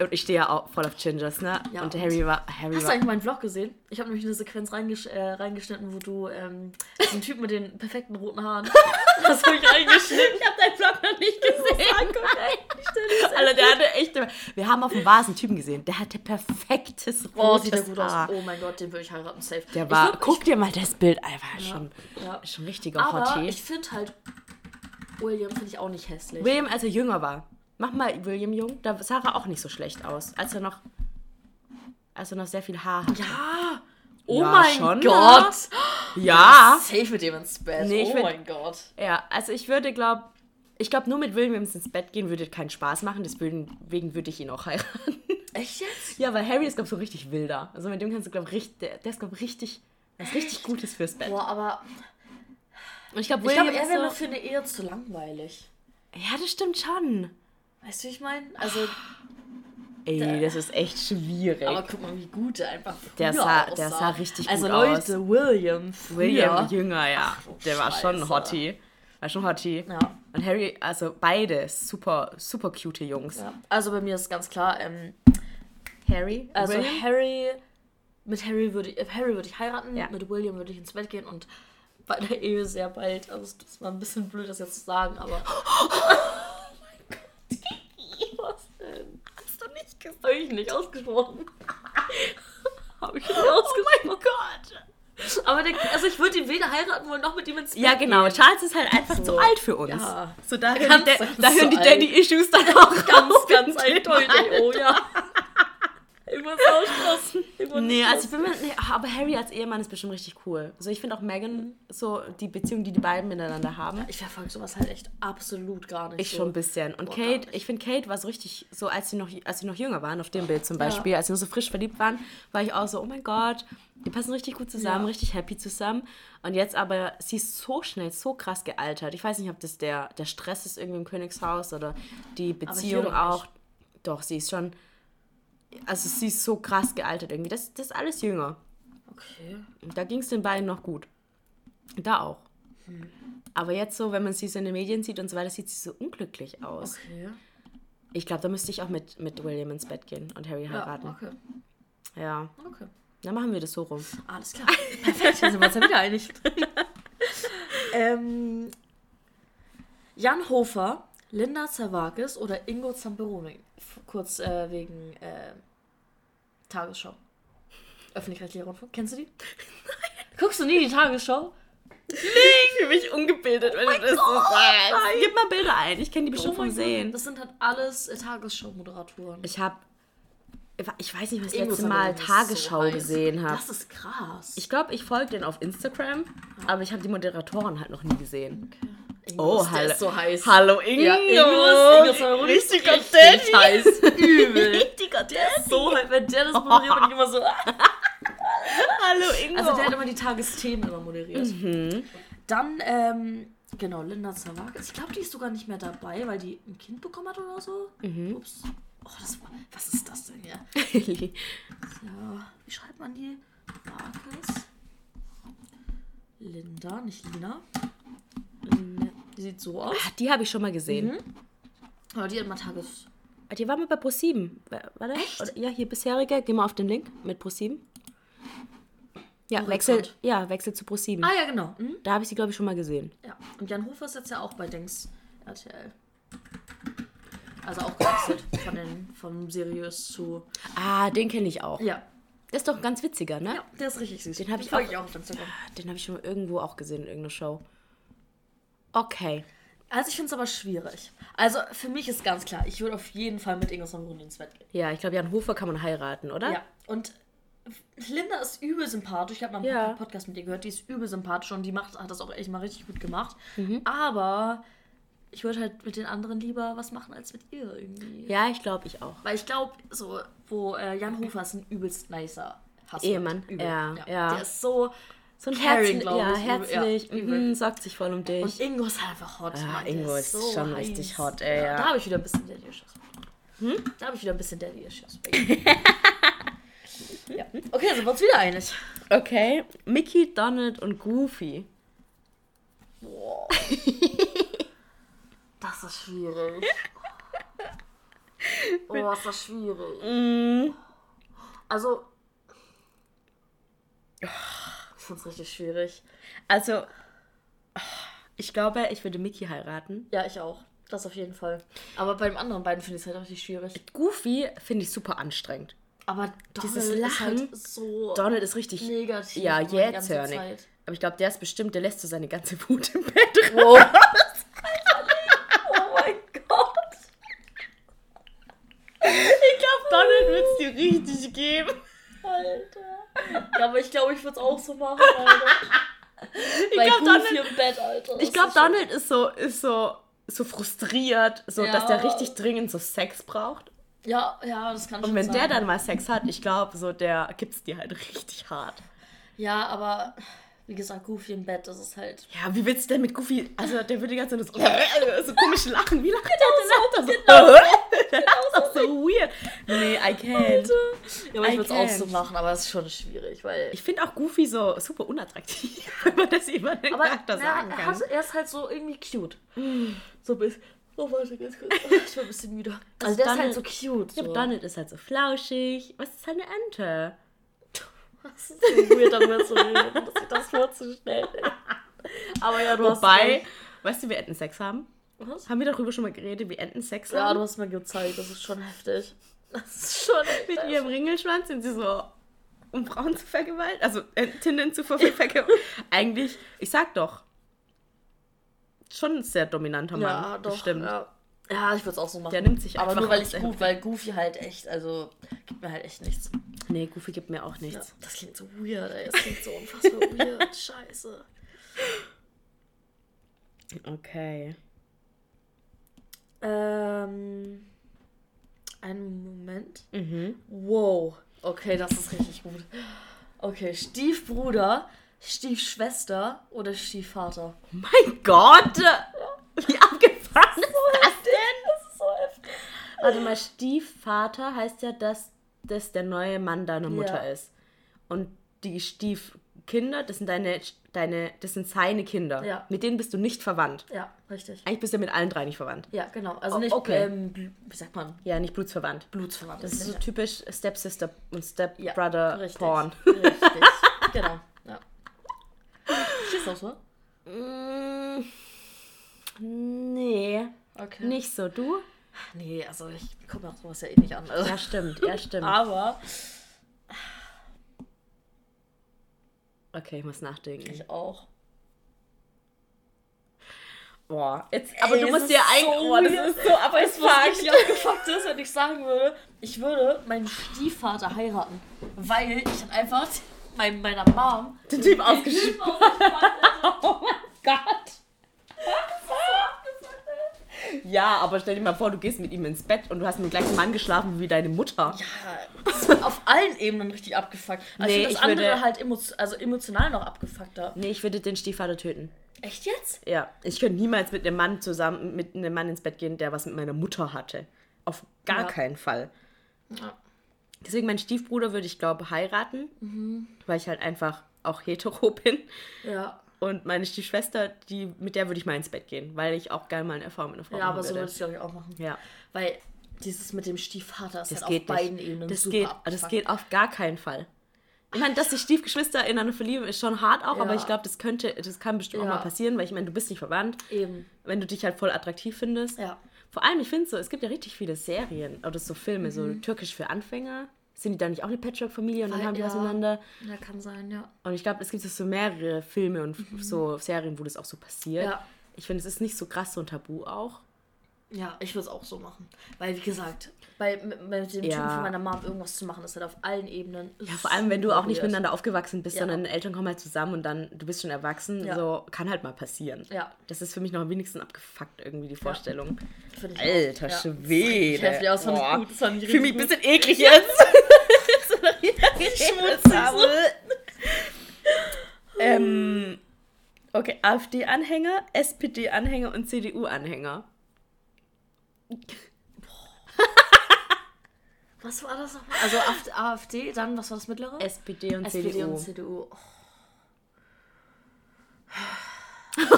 Und ich stehe ja auch voll auf Gingers, ne? Ja, und Harry war. Harry Hast du war eigentlich meinen Vlog gesehen? Ich habe nämlich eine Sequenz reingesch äh, reingeschnitten, wo du ähm, den Typ mit den perfekten roten Haaren. Das habe ich reingeschnitten. ich hab deinen Vlog noch nicht gesehen. Alter, der hatte echt. Wir haben auf dem Vase einen Typen gesehen, der hatte perfektes rotes Oh, sieht der gut aus. Haar. Oh mein Gott, den würde ich heiraten, safe. Der Ich war. würd- guck dir mal das Bild einfach schon. ja. Schon richtiger Aber Hottie. ich finde halt, William finde ich auch nicht hässlich. William, als er jünger war. Mach mal William jung. Da sah er auch nicht so schlecht aus. Als er noch. Als er noch sehr viel Haar hatte. Ja. Oh Ja, mein schon, Gott. Ja. Safe mit dem ins Bett. Nee, oh find- mein Gott. Ja, also ich würde, glaub. Ich glaube, nur mit William ins Bett gehen würde keinen Spaß machen. Deswegen würde ich ihn auch heiraten. Echt jetzt? Ja, weil Harry ist, glaube ich, so richtig wilder. Also mit dem kannst du, glaube ich, richtig. Der, der ist, glaube ich, richtig. Was richtig Gutes fürs Bett. Boah, aber Und ich glaube, glaube, er wäre mir ist für eine Ehe zu langweilig. so, Ja, das stimmt schon. Weißt du, wie ich meine? Also, Ey, das ist echt schwierig. aber guck mal, wie gut er einfach Der sah- aussah. der sah richtig also, gut Leute, William früher. William jünger, ja. Ach, du der war schon Scheiße. Hottie. War schon Hottie. Ja. Und Harry, also beide super, super cute Jungs. ja. Also bei mir ist ganz klar, ähm, Harry, also William? Harry, mit Harry würde ich, äh, Harry würde ich heiraten, Ja. mit William würde ich ins Bett gehen und bei der Ehe sehr bald. Also das war ein bisschen blöd, das jetzt zu sagen, aber. Was denn? Gesagt? Habe ich nicht ausgesprochen. Habe ich nicht ausgesprochen. Oh mein Gott. Aber der, also ich würde ihn weder heiraten wollen noch mit ihm ins Bett Ja, genau. gehen. Charles ist halt einfach So. zu alt für uns. Ja. So, da hören Ganz, die, Da- hören die. Daddy-Issues dann auch Ganz, ganz eindeutig. Oh ja. Ich muss ausschlossen. Muss Nee, also ich bin mir, nee, aber Harry als Ehemann ist bestimmt richtig cool. Also ich finde auch Meghan, so die Beziehung, die die beiden miteinander haben, Ich verfolge sowas halt echt absolut gar nicht. ich so. schon ein bisschen. Und Boah, Kate, ich finde Kate war so richtig, so als sie noch, als sie noch jünger waren, auf dem Bild zum Beispiel, als sie noch so frisch verliebt waren, war ich auch so, oh mein Gott, die passen richtig gut zusammen, Ja. richtig happy zusammen. Und jetzt aber, sie ist so schnell, so krass gealtert. Ich weiß nicht, ob das der, der Stress ist irgendwie im Königshaus oder die Beziehung auch. Doch, sie ist schon, also sie ist so krass gealtert irgendwie. Das, das ist alles jünger. Okay. Da ging es den beiden noch gut. Da auch. Aber jetzt so, wenn man sie so in den Medien sieht und so weiter, sieht sie so unglücklich aus. Okay. Ich glaube, da müsste ich auch mit, mit William ins Bett gehen und Harry Ja, heiraten. okay. Ja, Okay. dann machen wir das so rum. Alles klar. Perfekt, dann sind wir uns ja wieder einig. ähm, Jan Hofer, Linda Zerwakis oder Ingo Zamperoni. Kurz äh, wegen äh, Tagesschau. Öffentlich-rechtlicher Rundfunk. Kennst du die? Guckst du nie die Tagesschau? Ich fühle mich ungebildet, wenn du das so sagst. Gib mal Bilder ein. Ich kenne die bestimmt Oh vom Gott, Sehen. Das sind halt alles äh, Tagesschau-Moderatoren. Ich habe, ich weiß nicht, was ich Ingo letzte Mal Tagesschau so gesehen habe. Das ist krass. Ich glaube, ich folge den auf Instagram, aber ich habe die Moderatoren halt noch nie gesehen. Ingo Oh, ist, der hallo. ist so heiß. Hallo Ingo. Ja, Ingo ist, Ingo ist aber Richtiger richtig Daddy. heiß. Übel. Richtiger Der ist so heiß. Wenn der das moderiert, bin ich immer so. Hallo Ingo. Also der hat immer die Tagesthemen immer moderiert. Mhm. Dann, ähm, genau, Linda Zawakis. Ich glaube, die ist sogar nicht mehr dabei, weil die ein Kind bekommen hat oder so. Mhm. Ups. Oh, das war, was ist das denn hier? Ja, wie schreibt man die? Zawakis. Linda, nicht Lina. Die sieht so aus. Ah, die habe ich schon mal gesehen. Aber die hat mal Tages... Die war mal bei Pro7. Warte. Oder, ja, hier bisherige. Geh mal auf den Link mit Pro7. Ja, Horizont. Wechsel, ja, Wechsel zu Pro7. Ah ja, genau. Mhm. Da habe ich sie, glaube ich, schon mal gesehen. Ja. Und Jan Hofer ist jetzt ja auch bei Dings RTL. Also auch gewechselt von den vom seriös zu. Ah, den kenne ich auch. Ja. Der ist doch ein ganz witziger, ne? Ja, der ist richtig süß. Den habe ich auch- ich auch auf Instagram. Den habe ich schon mal irgendwo auch gesehen in irgendeiner Show. Okay. Also ich finde es aber schwierig. Also für mich ist ganz klar, ich würde auf jeden Fall mit Ingo Sambrun ins Bett gehen. Ja, ich glaube, Jan Hofer kann man heiraten, oder? Ja. Und Linda ist übel sympathisch. Ich habe mal einen Ja. Podcast mit ihr gehört, die ist übel sympathisch und die macht, hat das auch echt mal richtig gut gemacht. Mhm. Aber ich würde halt mit den anderen lieber was machen als mit ihr irgendwie. Ja, ich glaube, ich auch. Weil ich glaube, so, wo äh, Jan Hofer ist ein übelst nicer Husband. Ehemann, Übel. ja, ja. Der ist so. So ein Caring, Herzli glaub ja, herzlich, ja, mhm, sorgt sich voll um dich. Und Ingo ist halt einfach hot. Ja. Der Ingo ist schon richtig hot, ey, ja. Da habe ich wieder ein bisschen Daddy Issues. Hm? Da habe ich wieder ein bisschen Daddy Issues. ja. Okay, sind wir uns wieder einig. okay, Mickey, Donald und Goofy. Boah. Das ist schwierig. Oh, ist das schwierig. Mm, Also. Es richtig schwierig. also, ich glaube, ich würde Mickey heiraten. Ja, ich auch. Das auf jeden Fall. Aber bei den anderen beiden finde ich es halt richtig schwierig. Goofy finde ich super anstrengend. Aber Donald Dieses ist Lachen, halt so Donald ist richtig negativ. ja, ganze jähzornig. Zeit. Aber ich glaube, der ist bestimmt, der lässt so seine ganze Wut im Bett raus. Oh. oh mein Gott. Ich glaube, Donald wird es dir richtig geben. Alter. Ja, aber ich glaube, ich würde es auch so machen, Alter. Ich glaube, Donald, im Bett, Alter. Das ich glaub, Donald ist so, ist so, so frustriert, so, Ja. dass der richtig dringend so Sex braucht. Ja, ja, das kann Und schon wenn sein. der dann mal Sex hat, ich glaube, so, der gibt's dir halt richtig hart. Ja, aber wie gesagt, Goofy im Bett, das ist halt. Ja, wie willst du denn mit Goofy? Also, der würde die ganze Zeit so, so komisch lachen. Wie lacht der? Der lacht doch so. Der lacht doch so weird. Nee, I can't. Ja, aber ich würde es auch so machen, aber es ist schon schwierig, weil. Ich finde auch Goofy so super unattraktiv, wenn man das über den aber Charakter na, sagen er, kann. hat, er ist halt so irgendwie cute. So ein bisschen. Oh, warte, ganz kurz. Ich bin ein bisschen müde. Also, der ist halt Donald- so cute. Ja, So. aber Donald ist halt so flauschig. Was ist halt eine Ente? Das ist so weird, darüber zu reden, dass ich das vorzustellen. Aber ja, du hast. Wobei, recht. weißt du, wie Enten Sex haben? Was? Haben wir darüber schon mal geredet, wie Enten Sex Ja, haben? du hast mir gezeigt, das ist schon heftig. Das ist schon heftig. Mit ihrem Ringelschwanz sind sie so, um Frauen zu vergewaltigen, also Entinnen zu ver vergewaltigen. Eigentlich, ich sag doch, schon ein sehr dominanter Mann. Ja, doch. Bestimmt. Ja, ja ich würde es auch so machen. Der nimmt sich Aber nur weil ich gut, weil Goofy halt echt, also gibt mir halt echt nichts. Nee, Goofy gibt mir auch Ja, nichts. das klingt so weird, ey. Das klingt so unfassbar weird. Scheiße. Okay. Ähm. Einen Moment. Mhm. Wow. Okay, das ist richtig gut. Okay, Stiefbruder, Stiefschwester oder Stiefvater? Mein Gott! Wie abgefahren ist das denn? Das ist so heftig. Warte mal, Stiefvater heißt ja, dass das der neue Mann deiner Mutter Ja. ist. Und die Stiefkinder, das sind deine, deine, das sind seine Kinder. Ja. Mit denen bist du nicht verwandt. Ja, richtig. Eigentlich bist du mit allen drei nicht verwandt. Ja, genau. Also Oh, nicht, okay. ähm, wie sagt man, Ja, nicht blutsverwandt. blutsverwandt. Das ist so typisch Stepsister und ja, Stepbrother richtig. Porn. Richtig, genau. Ja. Du auch so? Mm, nee, Okay. nicht so. Du? Nee, also ich gucke mir auch sowas ja eh nicht an. Also. Ja, stimmt, ja, stimmt. Aber Okay, ich muss nachdenken. ich auch. Boah, jetzt, aber Ey, du musst dir ein. so oh, das ist so abgefuckt. richtig abgefuckt ist, wenn ich sagen würde, ich würde meinen Stiefvater heiraten, weil ich dann einfach mein, meiner Mom Den Typ ausgespannt hätte. Oh mein Gott. Ja, aber stell dir mal vor, du gehst mit ihm ins Bett und du hast mit dem gleichen Mann geschlafen wie deine Mutter. Ja, auf allen Ebenen richtig abgefuckt. Also Nee, das ich würde- andere halt emo also emotional noch abgefuckter. Nee, ich würde den Stiefvater töten. Echt jetzt? Ja, ich könnte niemals mit einem Mann zusammen, mit einem Mann ins Bett gehen, der was mit meiner Mutter hatte. Auf gar Ja. keinen Fall. Ja. Deswegen, mein Stiefbruder würde ich, glaube heiraten, Mhm. weil ich halt einfach auch hetero bin. Ja. Und meine Stiefschwester, die, mit der würde ich mal ins Bett gehen, weil ich auch gerne mal eine Erfahrung mit einer Frau Ja, machen aber so würde. würde ich glaube ich auch machen. Ja, Weil dieses mit dem Stiefvater ist das halt geht auf beiden nicht. Ebenen das super geht, das geht auf gar keinen Fall. Ich meine, dass sich Stiefgeschwister ineinander verlieben, ist schon hart auch, aber Ja. ich glaube, das könnte, das kann bestimmt Ja. auch mal passieren, weil ich meine, du bist nicht verwandt, Eben. wenn du dich halt voll attraktiv findest. Ja. Vor allem, ich finde so, es gibt ja richtig viele Serien oder so Filme, so Mhm. türkisch für Anfänger. Sind die da nicht auch eine Patchwork-Familie und dann Weil- haben die ja. miteinander? Ja, kann sein, ja. Und ich glaube, es gibt so mehrere Filme und so Serien, wo das auch so passiert. Mhm. Ja. Ich finde, es ist nicht so krass so ein Tabu auch. Ja, ich würde es auch so machen. Weil, wie gesagt, bei, mit, mit dem Ja. Typen von meiner Mom irgendwas zu machen, ist halt auf allen Ebenen. Ja, vor allem, wenn du auch nicht weird. miteinander aufgewachsen bist, Ja. sondern Eltern kommen halt zusammen und dann, du bist schon erwachsen, Ja. so kann halt mal passieren. Ja. Das ist für mich noch am wenigsten abgefuckt, irgendwie die Vorstellung. Ich Alter. Schwede. Aber das fand ich gut. Fand ich Ich fühle mich ein bisschen eklig jetzt. schmutzig. ähm, okay, AfD-Anhänger, SPD-Anhänger und CDU-Anhänger. Was war das nochmal? Also AfD, dann, was war das mittlere? SPD und SPD CDU. und CDU.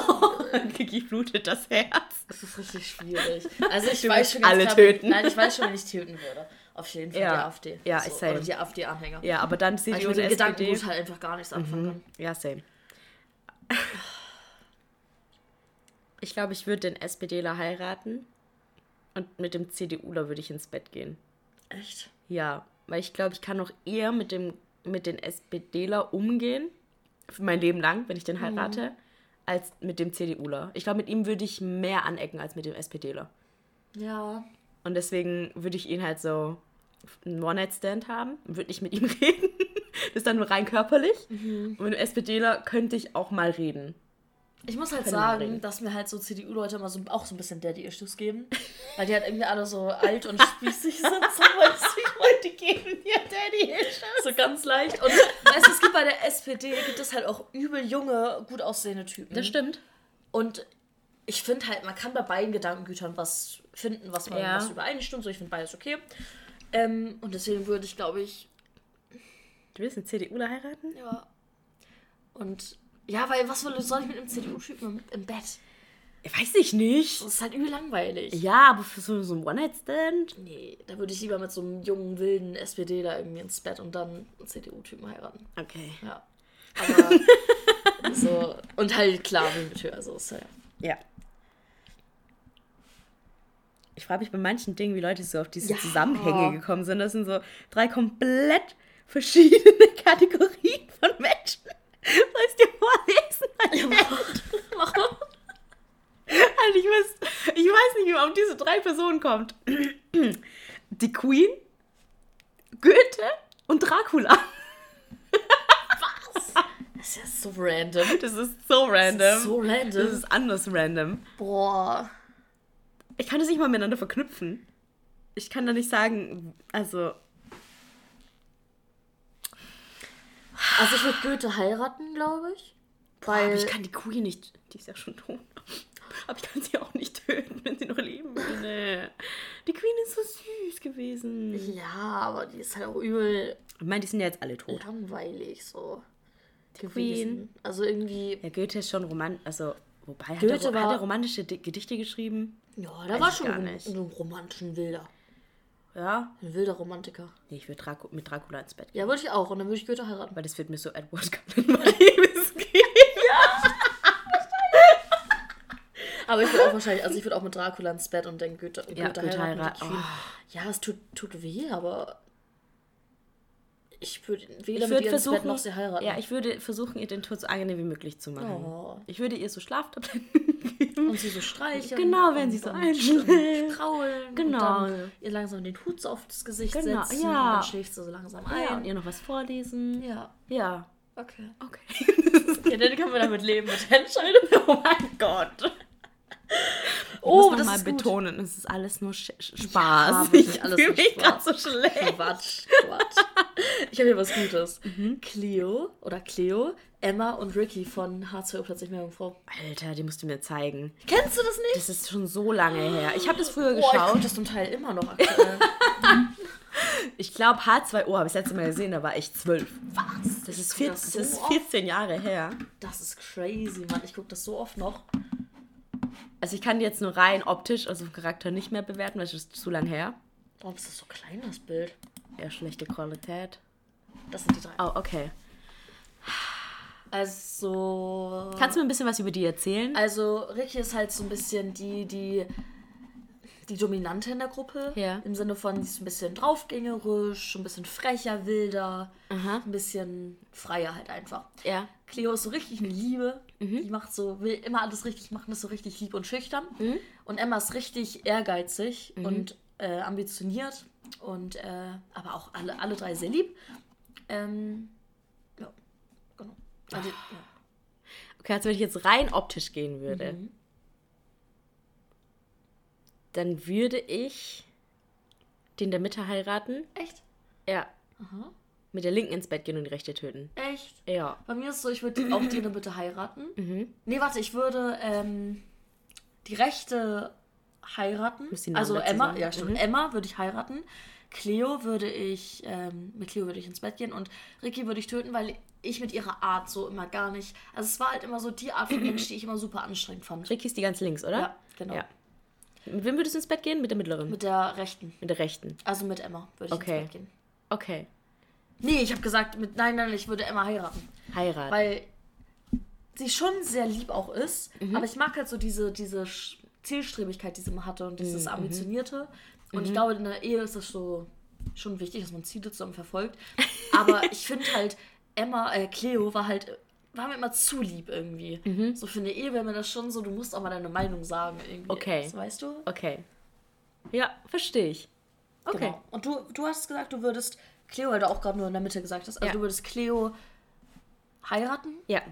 Oh, Kiki blutet das Herz. das ist richtig schwierig. Also ich Du weiß schon alle töten. Nein, ich weiß schon, wenn ich töten würde. Auf jeden Fall Ja. die AfD. Ja, so, ich same. Oder die AfD-Anhänger. Ja, aber dann CDU mit und SPD. Gedankengut halt einfach gar nichts anfangen kann. Ja, same. Ich glaube, ich würde den SPDler heiraten und mit dem CDUler würde ich ins Bett gehen. Echt? Ja, weil ich glaube, ich kann noch eher mit dem mit den SPDler umgehen, für mein Leben lang, wenn ich den heirate, als mit dem CDUler. Ich glaube, mit ihm würde ich mehr anecken als mit dem SPDler. Ja. Und deswegen würde ich ihn halt so einen One-Night-Stand haben und würde nicht mit ihm reden. Das ist dann nur rein körperlich. Und mit dem SPDler könnte ich auch mal reden. Ich muss halt sagen, dass mir halt so CDU-Leute immer so, auch so ein bisschen Daddy-Issues geben. Weil die halt irgendwie alle so alt und spießig sind. So, weißt du, ich meine, die geben dir Daddy-Issues. So ganz leicht. Und weißt du, es gibt bei der SPD, gibt es halt auch übel junge, gut aussehende Typen. stimmt. Und ich finde halt, man kann bei beiden Gedankengütern was finden, was man Ja. was übereinstimmt. So, ich finde beides okay. Ähm, und deswegen würde ich, glaube ich, Du willst einen CDUler heiraten? ja. Und ja, weil was soll ich mit einem CDU-Typen im, Bett? Weiß ich nicht. Das ist halt übel langweilig. Ja, aber für so, so einen One-Night-Stand? Nee, da würde ich lieber mit so einem jungen, wilden SPD da irgendwie ins Bett und dann einen CDU-Typen heiraten. Okay. Ja. Aber so. Und halt klar, mit Tür. Also ist ja. Ja. Ich frage mich bei manchen Dingen, wie Leute so auf diese Ja. Zusammenhänge gekommen sind. Das sind so drei komplett verschiedene Kategorien von Menschen. Soll ich dir vorlesen? Warum? Also ich, weiß, ich weiß nicht, wie man auf diese drei Personen kommt. Die Queen, Goethe und Dracula. Das ist ja so random. Das ist so random. Das ist so random. Das ist anders random. Boah. Ich kann das nicht mal miteinander verknüpfen. Ich kann da nicht sagen, also. Also ich würde Goethe heiraten, glaube ich. Weil. Aber ich kann die Queen nicht. Die ist ja schon tot. Aber ich kann sie auch nicht töten, wenn sie noch leben würde. Die Queen ist so süß gewesen. ja, aber die ist halt auch übel Ich meine, die sind ja jetzt alle tot. langweilig so. Die gewesen. Also irgendwie. Ja, Goethe ist schon romantisch. Also, wobei, Goethe hat, er, war- hat er romantische Di- Gedichte geschrieben? Ja, Weiß war schon gar ein, nicht. ein romantischen Wilder. Ja. Ein wilder Romantiker. Nee, ich würde Draco mit Dracula ins Bett gehen. Ja, würde ich auch. Und dann würde ich Goethe heiraten. Weil das wird mir so Edward Cullen Vibes geben. Aber ich würde auch wahrscheinlich, also ich würde auch mit Dracula ins Bett und dann Goethe, Ja, Goethe, Goethe heiraten. heiraten. Queen. Ja, es tut, tut weh, aber ich würde weder Ich mit ins Bett versuchen, noch sie heiraten. ja, ich würde versuchen, ihr den Tod so angenehm wie möglich zu machen. Oh. Ich würde ihr so Schlaftabletten geben. und sie so streicheln. Genau, wenn und, sie so einschläft. kraulen. Genau. Ihr langsam den Hut auf das Gesicht Genau, setzen. ja. Und dann schläft sie so langsam Ja, und ein. ihr noch was vorlesen. Ja, Ja. okay. Okay. Ja, dann können wir damit leben mit der Entscheidung. oh mein Gott. Oh, muss das mal ist betonen, es ist alles nur Sch Ja, Spaß. wirklich ich fühle mich gerade so schlecht. Quatsch, Quatsch. Ich habe hier was Gutes. Mhm. Cleo oder Cleo, Emma und Ricky von H2O plötzlich mehr Jungfrau. Alter, die musst du mir zeigen. Kennst du das nicht? Das ist schon so lange her. Ich habe das früher ich geschaut. guck das zum Teil immer noch aktuell. Ich glaube, H2O habe ich das letzte Mal gesehen, da war ich zwölf. Was? Das ist, guck 14, das das so ist oft. 14 Jahre her. Das ist crazy, Mann. Ich gucke das so oft noch. Also ich kann die jetzt nur rein optisch, also vom Charakter nicht mehr bewerten, weil es ist zu lang her. Warum ist das so klein, das Bild? Ja, schlechte Qualität. Das sind die drei. Oh, okay. Also. Kannst du mir ein bisschen was über die erzählen? Also, Ricky ist halt so ein bisschen die, die, die Dominante in der Gruppe. Ja. Im Sinne von, sie ist ein bisschen draufgängerisch, ein bisschen frecher, wilder, Aha. ein bisschen freier halt einfach. Ja. Cleo ist so richtig eine Liebe. Die macht so, will immer alles richtig machen, ist so richtig lieb und schüchtern. Und Emma ist richtig ehrgeizig und äh, ambitioniert. Und äh, aber auch alle, alle drei sehr lieb. Ähm, ja, genau. Also, ja. Okay, also wenn ich jetzt rein optisch gehen würde, dann würde ich den der Mitte heiraten. Echt? Ja. Mit der linken ins Bett gehen und die rechte töten. Echt? Ja. Bei mir ist es so, ich würde auch die in der Mitte heiraten. Nee, warte, ich würde ähm, die Rechte heiraten. Also Emma, sagen. ja stimmt. Mhm. Emma würde ich heiraten. Cleo würde ich, ähm, mit Cleo würde ich ins Bett gehen und Ricky würde ich töten, weil ich mit ihrer Art so immer gar nicht. Also es war halt immer so die Art von Mensch, die ich immer super anstrengend fand. Ricky ist die ganz links, oder? Ja, genau. Ja. Mit wem würdest du ins Bett gehen? Mit der mittleren? Mit, Mit der Rechten. der rechten. Also mit Emma würde ich Okay. ins Bett gehen. Okay. Nee, ich habe gesagt, mit, nein, nein, ich würde Emma heiraten. Heirat. weil sie schon sehr lieb auch ist, Mhm. aber ich mag halt so diese, diese Zielstrebigkeit, die sie immer hatte und Mhm, dieses Ambitionierte. Und ich glaube, in der Ehe ist das so schon wichtig, dass man Ziele zusammen verfolgt. Aber ich finde halt, Emma, äh, Cleo war halt, war mir immer zu lieb irgendwie. Mhm. So für eine Ehe wäre mir das schon so, du musst auch mal deine Meinung sagen irgendwie. Okay. Das weißt du? Okay. Ja, verstehe ich. Okay. Genau. Und du, du hast gesagt, du würdest Cleo, weil du auch gerade nur in der Mitte gesagt hast, also Ja. du würdest Cleo heiraten, Ja.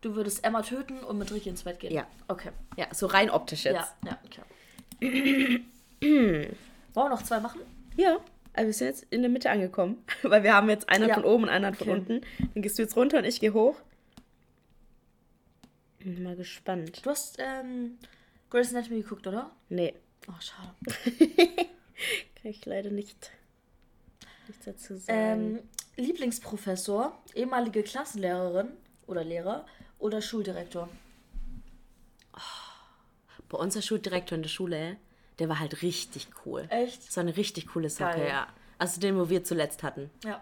du würdest Emma töten und mit Ricky ins Bett gehen. Ja. Okay. Ja, so rein optisch jetzt. Ja, ja, klar. Wollen wir noch zwei machen? Ja. Also wir sind jetzt in der Mitte angekommen, weil wir haben jetzt einer Ja. von oben und einer von Okay. unten. Dann gehst du jetzt runter und ich gehe hoch. Bin mal gespannt. Du hast ähm, Grey's Anatomy geguckt, oder? Nee, Oh, schade. kann ich leider nicht nichts dazu sagen. Ähm, Lieblingsprofessor, ehemalige Klassenlehrerin oder Lehrer oder Schuldirektor? Bei unser Schuldirektor in der Schule, der war halt richtig cool. Echt? Das war eine richtig coole Socke, Geil. ja. Also den, wo wir zuletzt hatten. Ja.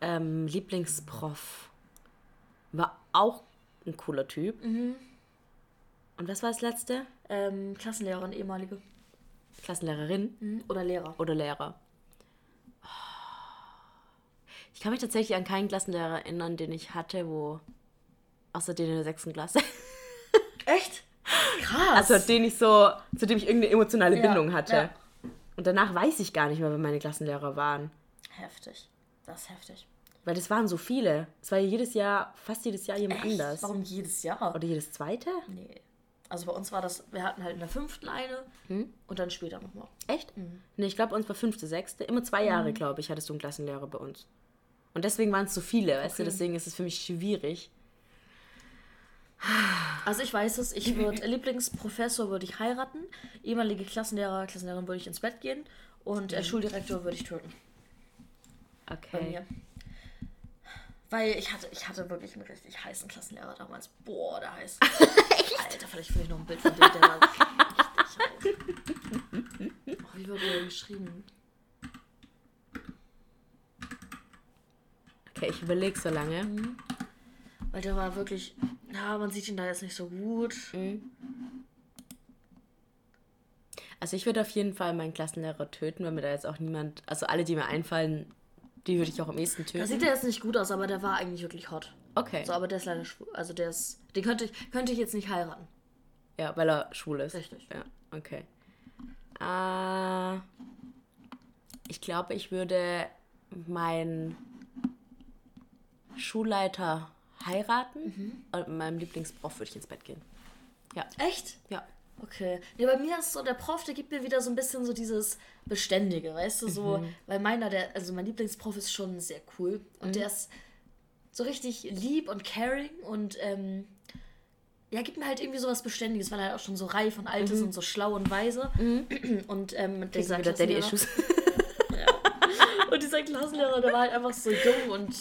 Ähm, Lieblingsprof war auch ein cooler Typ. Mhm. Und was war das letzte? Ähm, Klassenlehrerin, ehemalige. Klassenlehrerin Mhm. Oder Lehrer. oder Lehrer? Ich kann mich tatsächlich an keinen Klassenlehrer erinnern, den ich hatte, wo. Außer den in der sechsten Klasse. Echt? Krass. Also den ich so, zu dem ich irgendeine emotionale Ja, Bindung hatte. ja. Und danach weiß ich gar nicht mehr, wer meine Klassenlehrer waren. heftig. Das ist heftig. Weil das waren so viele. Es war ja jedes Jahr, fast jedes Jahr jemand Echt? anders. Warum jedes Jahr? Oder jedes zweite? Nee. Also bei uns war das, wir hatten halt in der fünften eine und dann später nochmal. Echt? Mhm. Nee, ich glaube, bei uns war fünfte, sechste. Immer zwei Jahre, glaube ich, hattest du einen Klassenlehrer bei uns. Und deswegen waren es so viele, weißt du, Okay. deswegen ist es für mich schwierig. Also ich weiß es, ich würde Lieblingsprofessor würde ich heiraten, ehemalige Klassenlehrer, Klassenlehrerin würde ich ins Bett gehen und äh, Schuldirektor würde ich töten. Okay. Weil ich hatte, ich hatte wirklich einen richtig heißen Klassenlehrer damals. Boah, der heiß. Alter, vielleicht finde ich noch ein Bild von dem, der war richtig heiß. Oh, wie wird der geschrieben? Okay, ich überlege so lange. Weil der war wirklich, ja, man sieht ihn da jetzt nicht so gut. Also ich würde auf jeden Fall meinen Klassenlehrer töten, weil mir da jetzt auch niemand, also alle, die mir einfallen, die würde ich auch am ehesten Da töten. sieht er jetzt nicht gut aus, aber der war eigentlich wirklich hot. Okay. So, aber der ist leider schwul. Also der ist, den könnte ich, könnte ich jetzt nicht heiraten. Ja, weil er schwul ist. Richtig. Ja, okay. Äh, ich glaube, ich würde meinen Schulleiter heiraten und mit meinem Lieblingsprof würde ich ins Bett gehen. Ja, Echt? ja. Okay. Nee, bei mir ist so, der Prof, der gibt mir wieder so ein bisschen so dieses Beständige, weißt du, so, Mhm. weil meiner, der, also mein Lieblingsprof ist schon sehr cool und Mhm. der ist so richtig lieb und caring und ähm, ja, gibt mir halt irgendwie sowas Beständiges, weil er halt auch schon so reif und alt ist und so schlau und weise. Und ähm, mit dieser Mhm. wieder Daddy Klassenlehrer- Issues. Und dieser Klassenlehrer, der war halt einfach so jung und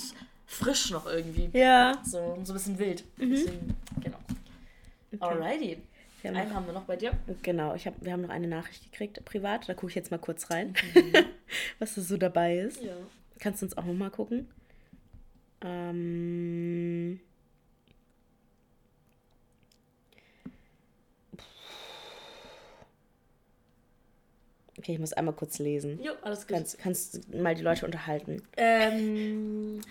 frisch noch irgendwie. ja. So, so ein bisschen wild. Mhm. Deswegen, genau. Alrighty. Wir haben Einen noch- haben wir noch bei dir. Genau, ich hab, wir haben noch eine Nachricht gekriegt, privat. Da gucke ich jetzt mal kurz rein, Mhm. was da so dabei ist. Ja. Kannst du uns auch noch mal gucken? Ähm. Okay, ich muss einmal kurz lesen. Jo, alles gut. Kannst, kannst mal die Leute unterhalten. Ähm,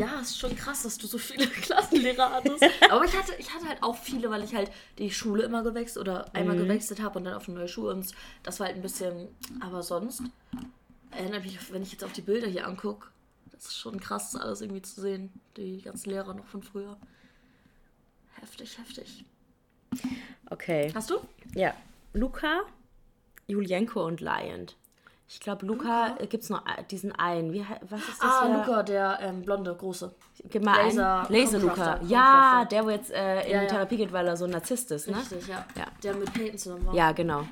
ja, ist schon krass, dass du so viele Klassenlehrer hattest. Aber ich hatte, ich hatte halt auch viele, weil ich halt die Schule immer gewechselt oder einmal gewechselt habe und dann auf eine neue Schule und das war halt ein bisschen. Aber sonst erinnert mich, wenn ich jetzt auf die Bilder hier angucke, das ist schon krass, das alles irgendwie zu sehen. Die ganzen Lehrer noch von früher. Heftig, heftig. Okay. Hast du? Ja. Luca, Julienko und Lion. Ich glaube, Luca, Luca? gibt es noch äh, diesen einen. Wie, was ist das? Ah, wer- Luca, der ähm, blonde, große. Gib mal Laser- einen. Laser Luca. Ja, der, wo jetzt äh, in Ja, die ja. Therapie geht, weil er so ein Narzisst ist, ne? Richtig, ja. Ja. Der mit Peyton zusammen war. Ja, genau.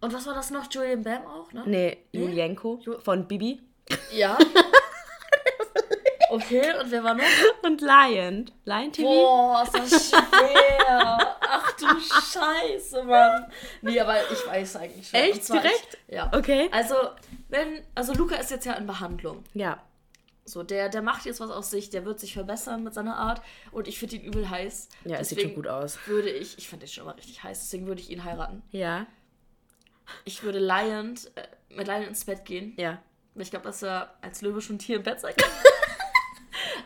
Und was war das noch? Julian Bam auch, ne? Nee, Julienko von Bibi. Ja. Okay, und wer war noch? Und Lion. Lion TV? Boah, ist das schwer. Ach du Scheiße, Mann. Nee, aber ich weiß eigentlich schon. Echt? Direkt? Ich, ja. Okay. Also, wenn, also Luca ist jetzt ja in Behandlung. Ja. So, der, der macht jetzt was aus sich, der wird sich verbessern mit seiner Art und ich finde ihn übel heiß. Ja, es sieht schon gut aus. Würde ich, ich finde den schon mal richtig heiß, deswegen würde ich ihn heiraten. Ja. Ich würde Lion, äh, mit Lion ins Bett gehen. Ja. Weil Ich glaube, dass er als Löwe schon Tier im Bett sein kann.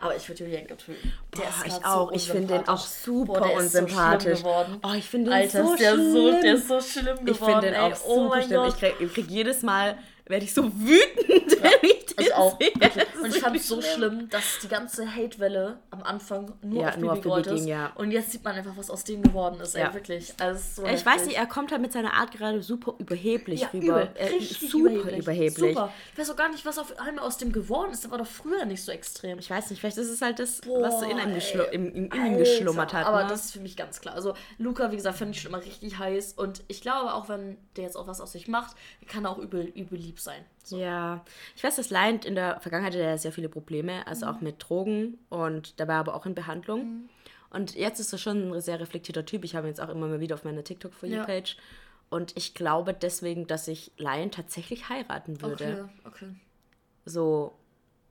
Aber ich würde Julienko töten. Der Boah, ist ich auch. So ich finde den auch super Boah, so unsympathisch. geworden. Oh, ich finde den Alter, so ist der schlimm. so, der ist so schlimm geworden. ich finde den ey. auch oh super mein schlimm. Gott. Ich krieg, ich krieg jedes Mal, werde ich so wütend, wenn ich Ich auch. Und ich fand es so schlimm, dass die ganze Hate-Welle am Anfang nur Ja, auf nur Bibi gerollt ist. ja. Und jetzt sieht man einfach, was aus dem geworden ist. Ey, Ja. wirklich. Also, so Ich heftig. weiß nicht, er kommt halt mit seiner Art gerade super überheblich ja, rüber. übel. Richtig super überheblich. überheblich. Super. Ich weiß auch gar nicht, was auf einmal aus dem geworden ist. Der war doch früher nicht so extrem. Ich weiß nicht, vielleicht ist es halt das, was so in, Boah, geschlu ey. im, im, in ihm geschlummert hat. Aber ne? das ist für mich ganz klar. Also Luca, wie gesagt, finde ich schon immer richtig heiß. Und ich glaube, auch wenn der jetzt auch was aus sich macht, kann er auch übel, übel lieb sein. So. Ja, ich weiß, dass Lion in der Vergangenheit hatte er sehr viele Probleme, also Mhm. auch mit Drogen und da war er aber auch in Behandlung. Und jetzt ist er schon ein sehr reflektierter Typ. Ich habe ihn jetzt auch immer mal wieder auf meiner TikTok for You Ja. Page. Und ich glaube deswegen, dass ich Lion tatsächlich heiraten würde. Okay, okay. So,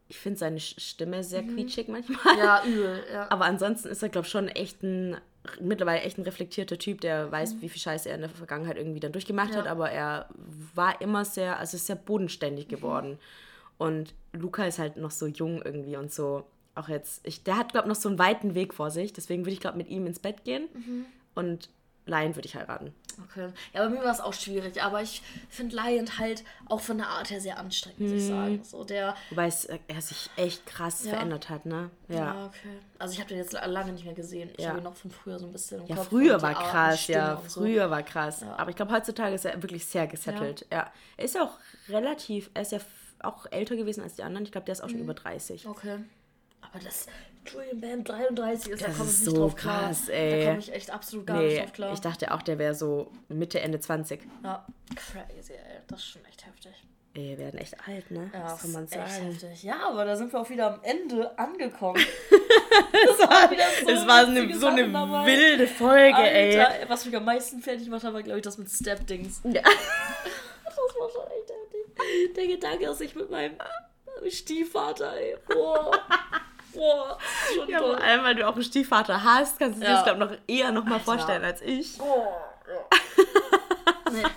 ich finde seine Stimme sehr quietschig manchmal. Mhm. Ja, übel. Ja. Aber ansonsten ist er, glaube ich, schon echt ein, mittlerweile echt ein reflektierter Typ, der weiß, wie viel Scheiße er in der Vergangenheit irgendwie dann durchgemacht Mhm. Ja. hat, aber er war immer sehr, also ist sehr bodenständig Mhm. Und Luca ist halt noch so jung irgendwie und so, auch jetzt, ich, der hat, glaube ich, noch so einen weiten Weg vor sich, deswegen würde ich, glaube mit ihm ins Bett gehen Mhm. und Lion würde ich heiraten. Okay. Ja, bei mir war es auch schwierig, aber ich finde Lion halt auch von der Art her sehr anstrengend, muss ich Mhm. sagen. So der. Wobei es, äh, er sich echt krass Ja. verändert hat, ne? Ja. Ja, okay. Also ich habe den jetzt lange nicht mehr gesehen. Ich Ja. habe ihn noch von früher so ein bisschen im Ja, Kopf früher war Art und krass, Stimme ja. und so. Früher war krass. Aber ich glaube, heutzutage ist er wirklich sehr gesettelt. Ja. Er ist ja auch relativ, er ist ja auch älter gewesen als die anderen. Ich glaube, der ist Mhm. auch schon über 30. Okay. Aber das Julian Bam 33 ist, da Das komme ich nicht so drauf klar. krass, ey. Da komme ich echt absolut gar nicht Nee, drauf klar. ich dachte auch, der wäre so Mitte, Ende 20. ja, crazy, ey. Das ist schon echt heftig. Ey, wir werden echt alt, ne? Ja, Was soll man ist echt sagen? heftig. Ja, aber da sind wir auch wieder am Ende angekommen. das war, wieder so Es war so eine, so eine dabei. wilde Folge, ey. Alter, was mich am meisten fertig gemacht hat, war, glaube ich, das mit Step-Dings. Ja. Das war schon echt heftig. Der Gedanke, dass ich mit meinem Stiefvater, ey. Boah. Boah. Schon Ja, toll. vor allem, weil du auch einen Stiefvater hast, kannst du dir Ja. das, glaube ich, noch eher noch mal vorstellen als ich. Boah. Ja. nee.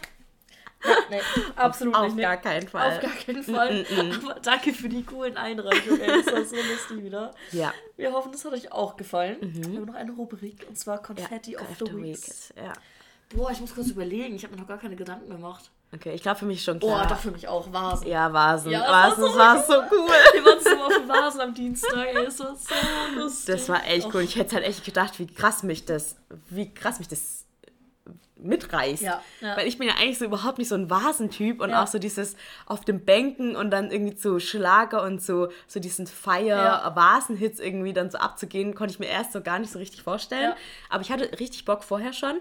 Ja, nee, absolut Auf nicht. nee. gar keinen Fall. Auf gar keinen Fall. Aber danke für die coolen Einreichungen. Ey. Das war so lustig wieder. Ja. Wir hoffen, es hat euch auch gefallen. Wir haben noch eine Rubrik und zwar Confetti of the After Weeks. Ja. Boah, ich muss kurz überlegen. Ich habe mir noch gar keine Gedanken gemacht. Okay, ich glaube für mich schon Boah, klar. doch für mich auch. Vasen. Ja, Vasen. Ja, Vasen, das das war war so so cool. Wir waren zusammen auf dem Vasen am Dienstag. Ey. Es war so lustig. Das war echt cool. Ich hätte halt echt gedacht, wie krass mich das, wie krass mich das mitreißt. Ja, ja. Weil ich bin ja eigentlich so überhaupt nicht so ein Vasentyp und Ja. auch so dieses auf den Bänken und dann irgendwie zu Schlager und so, so diesen Ja. Feier-Vasen-Hits irgendwie dann so abzugehen, konnte ich mir erst so gar nicht so richtig vorstellen. Aber ich hatte richtig Bock vorher schon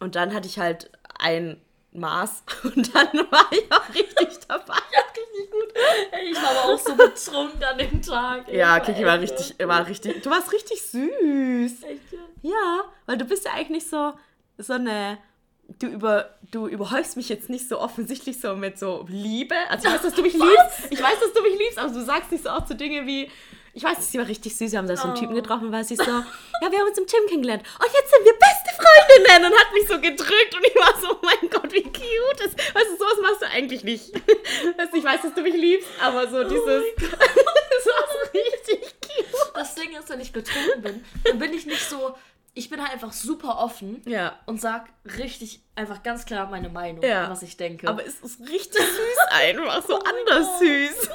und dann hatte ich halt ein Maß und dann war ich auch richtig dabei. Ja, richtig gut. Ey, ich war aber auch so betrunken an dem Tag. ey. Ja, Kiki war richtig, war richtig, du warst richtig süß. Echt, ja. Ja, weil du bist ja eigentlich so, so eine, du über, du überhäufst mich jetzt nicht so offensichtlich so mit so Liebe. Also ich weiß, dass du mich liebst. Ich weiß, dass du mich liebst, aber du sagst nicht so auch so Dinge wie, ich weiß, sie war richtig süß, wir haben da so einen Typen Oh. getroffen, weil sie so, ja, wir haben uns im Gym kennengelernt und jetzt sind wir beste Freundinnen und hat mich so gedrückt und ich war so, oh mein Gott, wie cute ist. Weißt du, sowas machst du eigentlich nicht. Weißt du, ich weiß, dass du mich liebst, aber so dieses, das war so richtig cute. Das Ding ist, wenn ich betrunken bin, dann bin ich nicht so. Ich bin halt einfach super offen Ja. und sag richtig einfach ganz klar meine Meinung, Ja. was ich denke. Aber es ist richtig süß einfach, so Oh anders süß.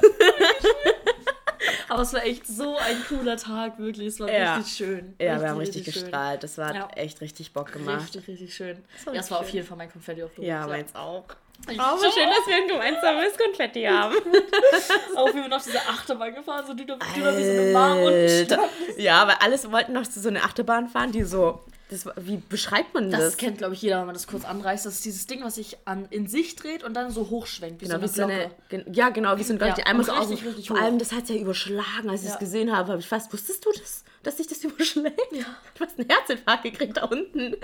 Aber es war echt so ein cooler Tag, wirklich. Es war Ja. richtig schön. Ja, wir haben richtig, schön. gestrahlt. Das war Ja. echt richtig Bock gemacht. Richtig, richtig schön. war ja, es war schön. auf jeden Fall mein Confetti auf Ja, meins auch. Ich Oh, aber schon. schön, dass wir ein gemeinsames Konfetti haben. Auch wie wir noch diese Achterbahn gefahren sind, die da die da wie so eine Mom und Alter. Ja, weil alles wollten noch so eine Achterbahn fahren, die so. Das, wie beschreibt man das? Das kennt, glaube ich, jeder, wenn man das kurz anreißt. Das ist dieses Ding, was sich an, in sich dreht und dann so hochschwenkt, wie Genau, wie so eine eine, Glocke. gen- ja, genau, wie so ein Gott, Ja, die einmal so richtig, richtig Vor hoch. allem, das hat ja überschlagen, als ich Ja. es gesehen habe. habe ich fast, wusstest du das, dass sich das überschlägt? Ja. Du hast einen Herzinfarkt gekriegt da unten.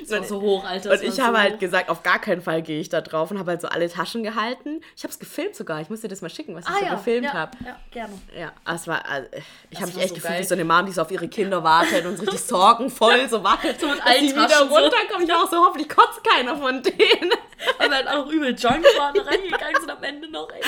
Das war so hoch, Alter. Und ich war habe so halt hoch. gesagt, auf gar keinen Fall gehe ich da drauf und habe halt so alle Taschen gehalten. Ich habe es gefilmt sogar. Ich muss dir das mal schicken, was ich Ah, so ja, gefilmt ja, habe. Ja, gerne. Ja, es war, also, ich habe mich echt so gefühlt geil. wie so eine Mom, die so auf ihre Kinder wartet und so richtig sorgenvoll so wartet, So mit dass allen sie wieder so. runterkommen. Ich war auch so, hoffentlich kotzt keiner von denen. Weil wir halt auch übel Junk waren, da reingegangen sind am Ende noch. Ey,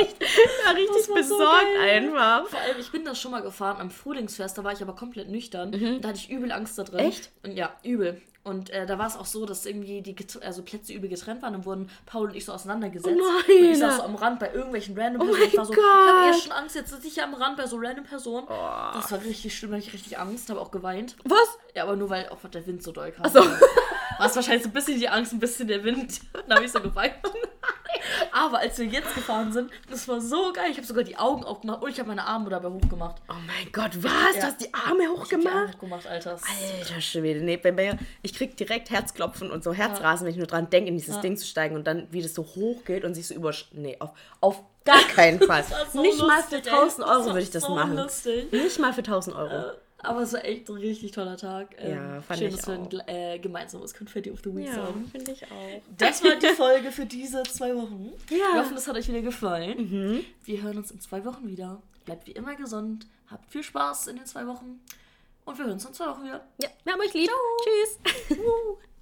richtig, war richtig war so besorgt geil. einfach. Vor allem, ich bin das schon mal gefahren am Frühlingsfest, da war ich aber komplett nüchtern. Da hatte ich übel Angst da drin. Mhm. Echt? Und ja, übel. Und äh, da war es auch so, dass irgendwie die get- also Plätze übel getrennt waren. Dann wurden Paul und ich so auseinandergesetzt. Oh. Und ich saß so am Rand bei irgendwelchen random Oh Personen. ich mein war so, ich habe eh Gott. schon Angst, jetzt sitze ich hier am Rand bei so random Personen. Oh. Das war richtig schlimm, da hatte ich richtig Angst, habe auch geweint. Was? Ja, aber nur weil auch der Wind so doll kam. Ach so. War es wahrscheinlich so ein bisschen die Angst, ein bisschen der Wind. Dann habe ich so geweint. Aber als wir jetzt gefahren sind, das war so geil. Ich habe sogar die Augen aufgemacht und ich habe meine Arme dabei hochgemacht. Oh mein Gott, was? Ja. Du hast die Arme Ich hab die Arme hochgemacht? hochgemacht, Alter. Alter Schwede, nee, bei mir, ich krieg direkt Herzklopfen und so Herzrasen, wenn ich nur dran denke, in dieses Ja. Ding zu steigen und dann, wie das so hoch geht und sich so über... Nee, auf, auf gar keinen Fall. So Nicht mal lustig, für ey. 1000 Euro würde ich das so machen. lustig. Nicht mal für 1000 Euro. Aber es war echt ein richtig toller Tag. Ähm, Ja, fand schön, ich dass wir ein äh, gemeinsames Confetti of the Week haben. finde ich auch. Das war die Folge für diese zwei Wochen. Ja. Wir hoffen, es hat euch wieder gefallen. Wir hören uns in zwei Wochen wieder. Bleibt wie immer gesund. Habt viel Spaß in den zwei Wochen. Und wir hören uns in zwei Wochen wieder. Ja, wir haben euch lieb. Tschüss.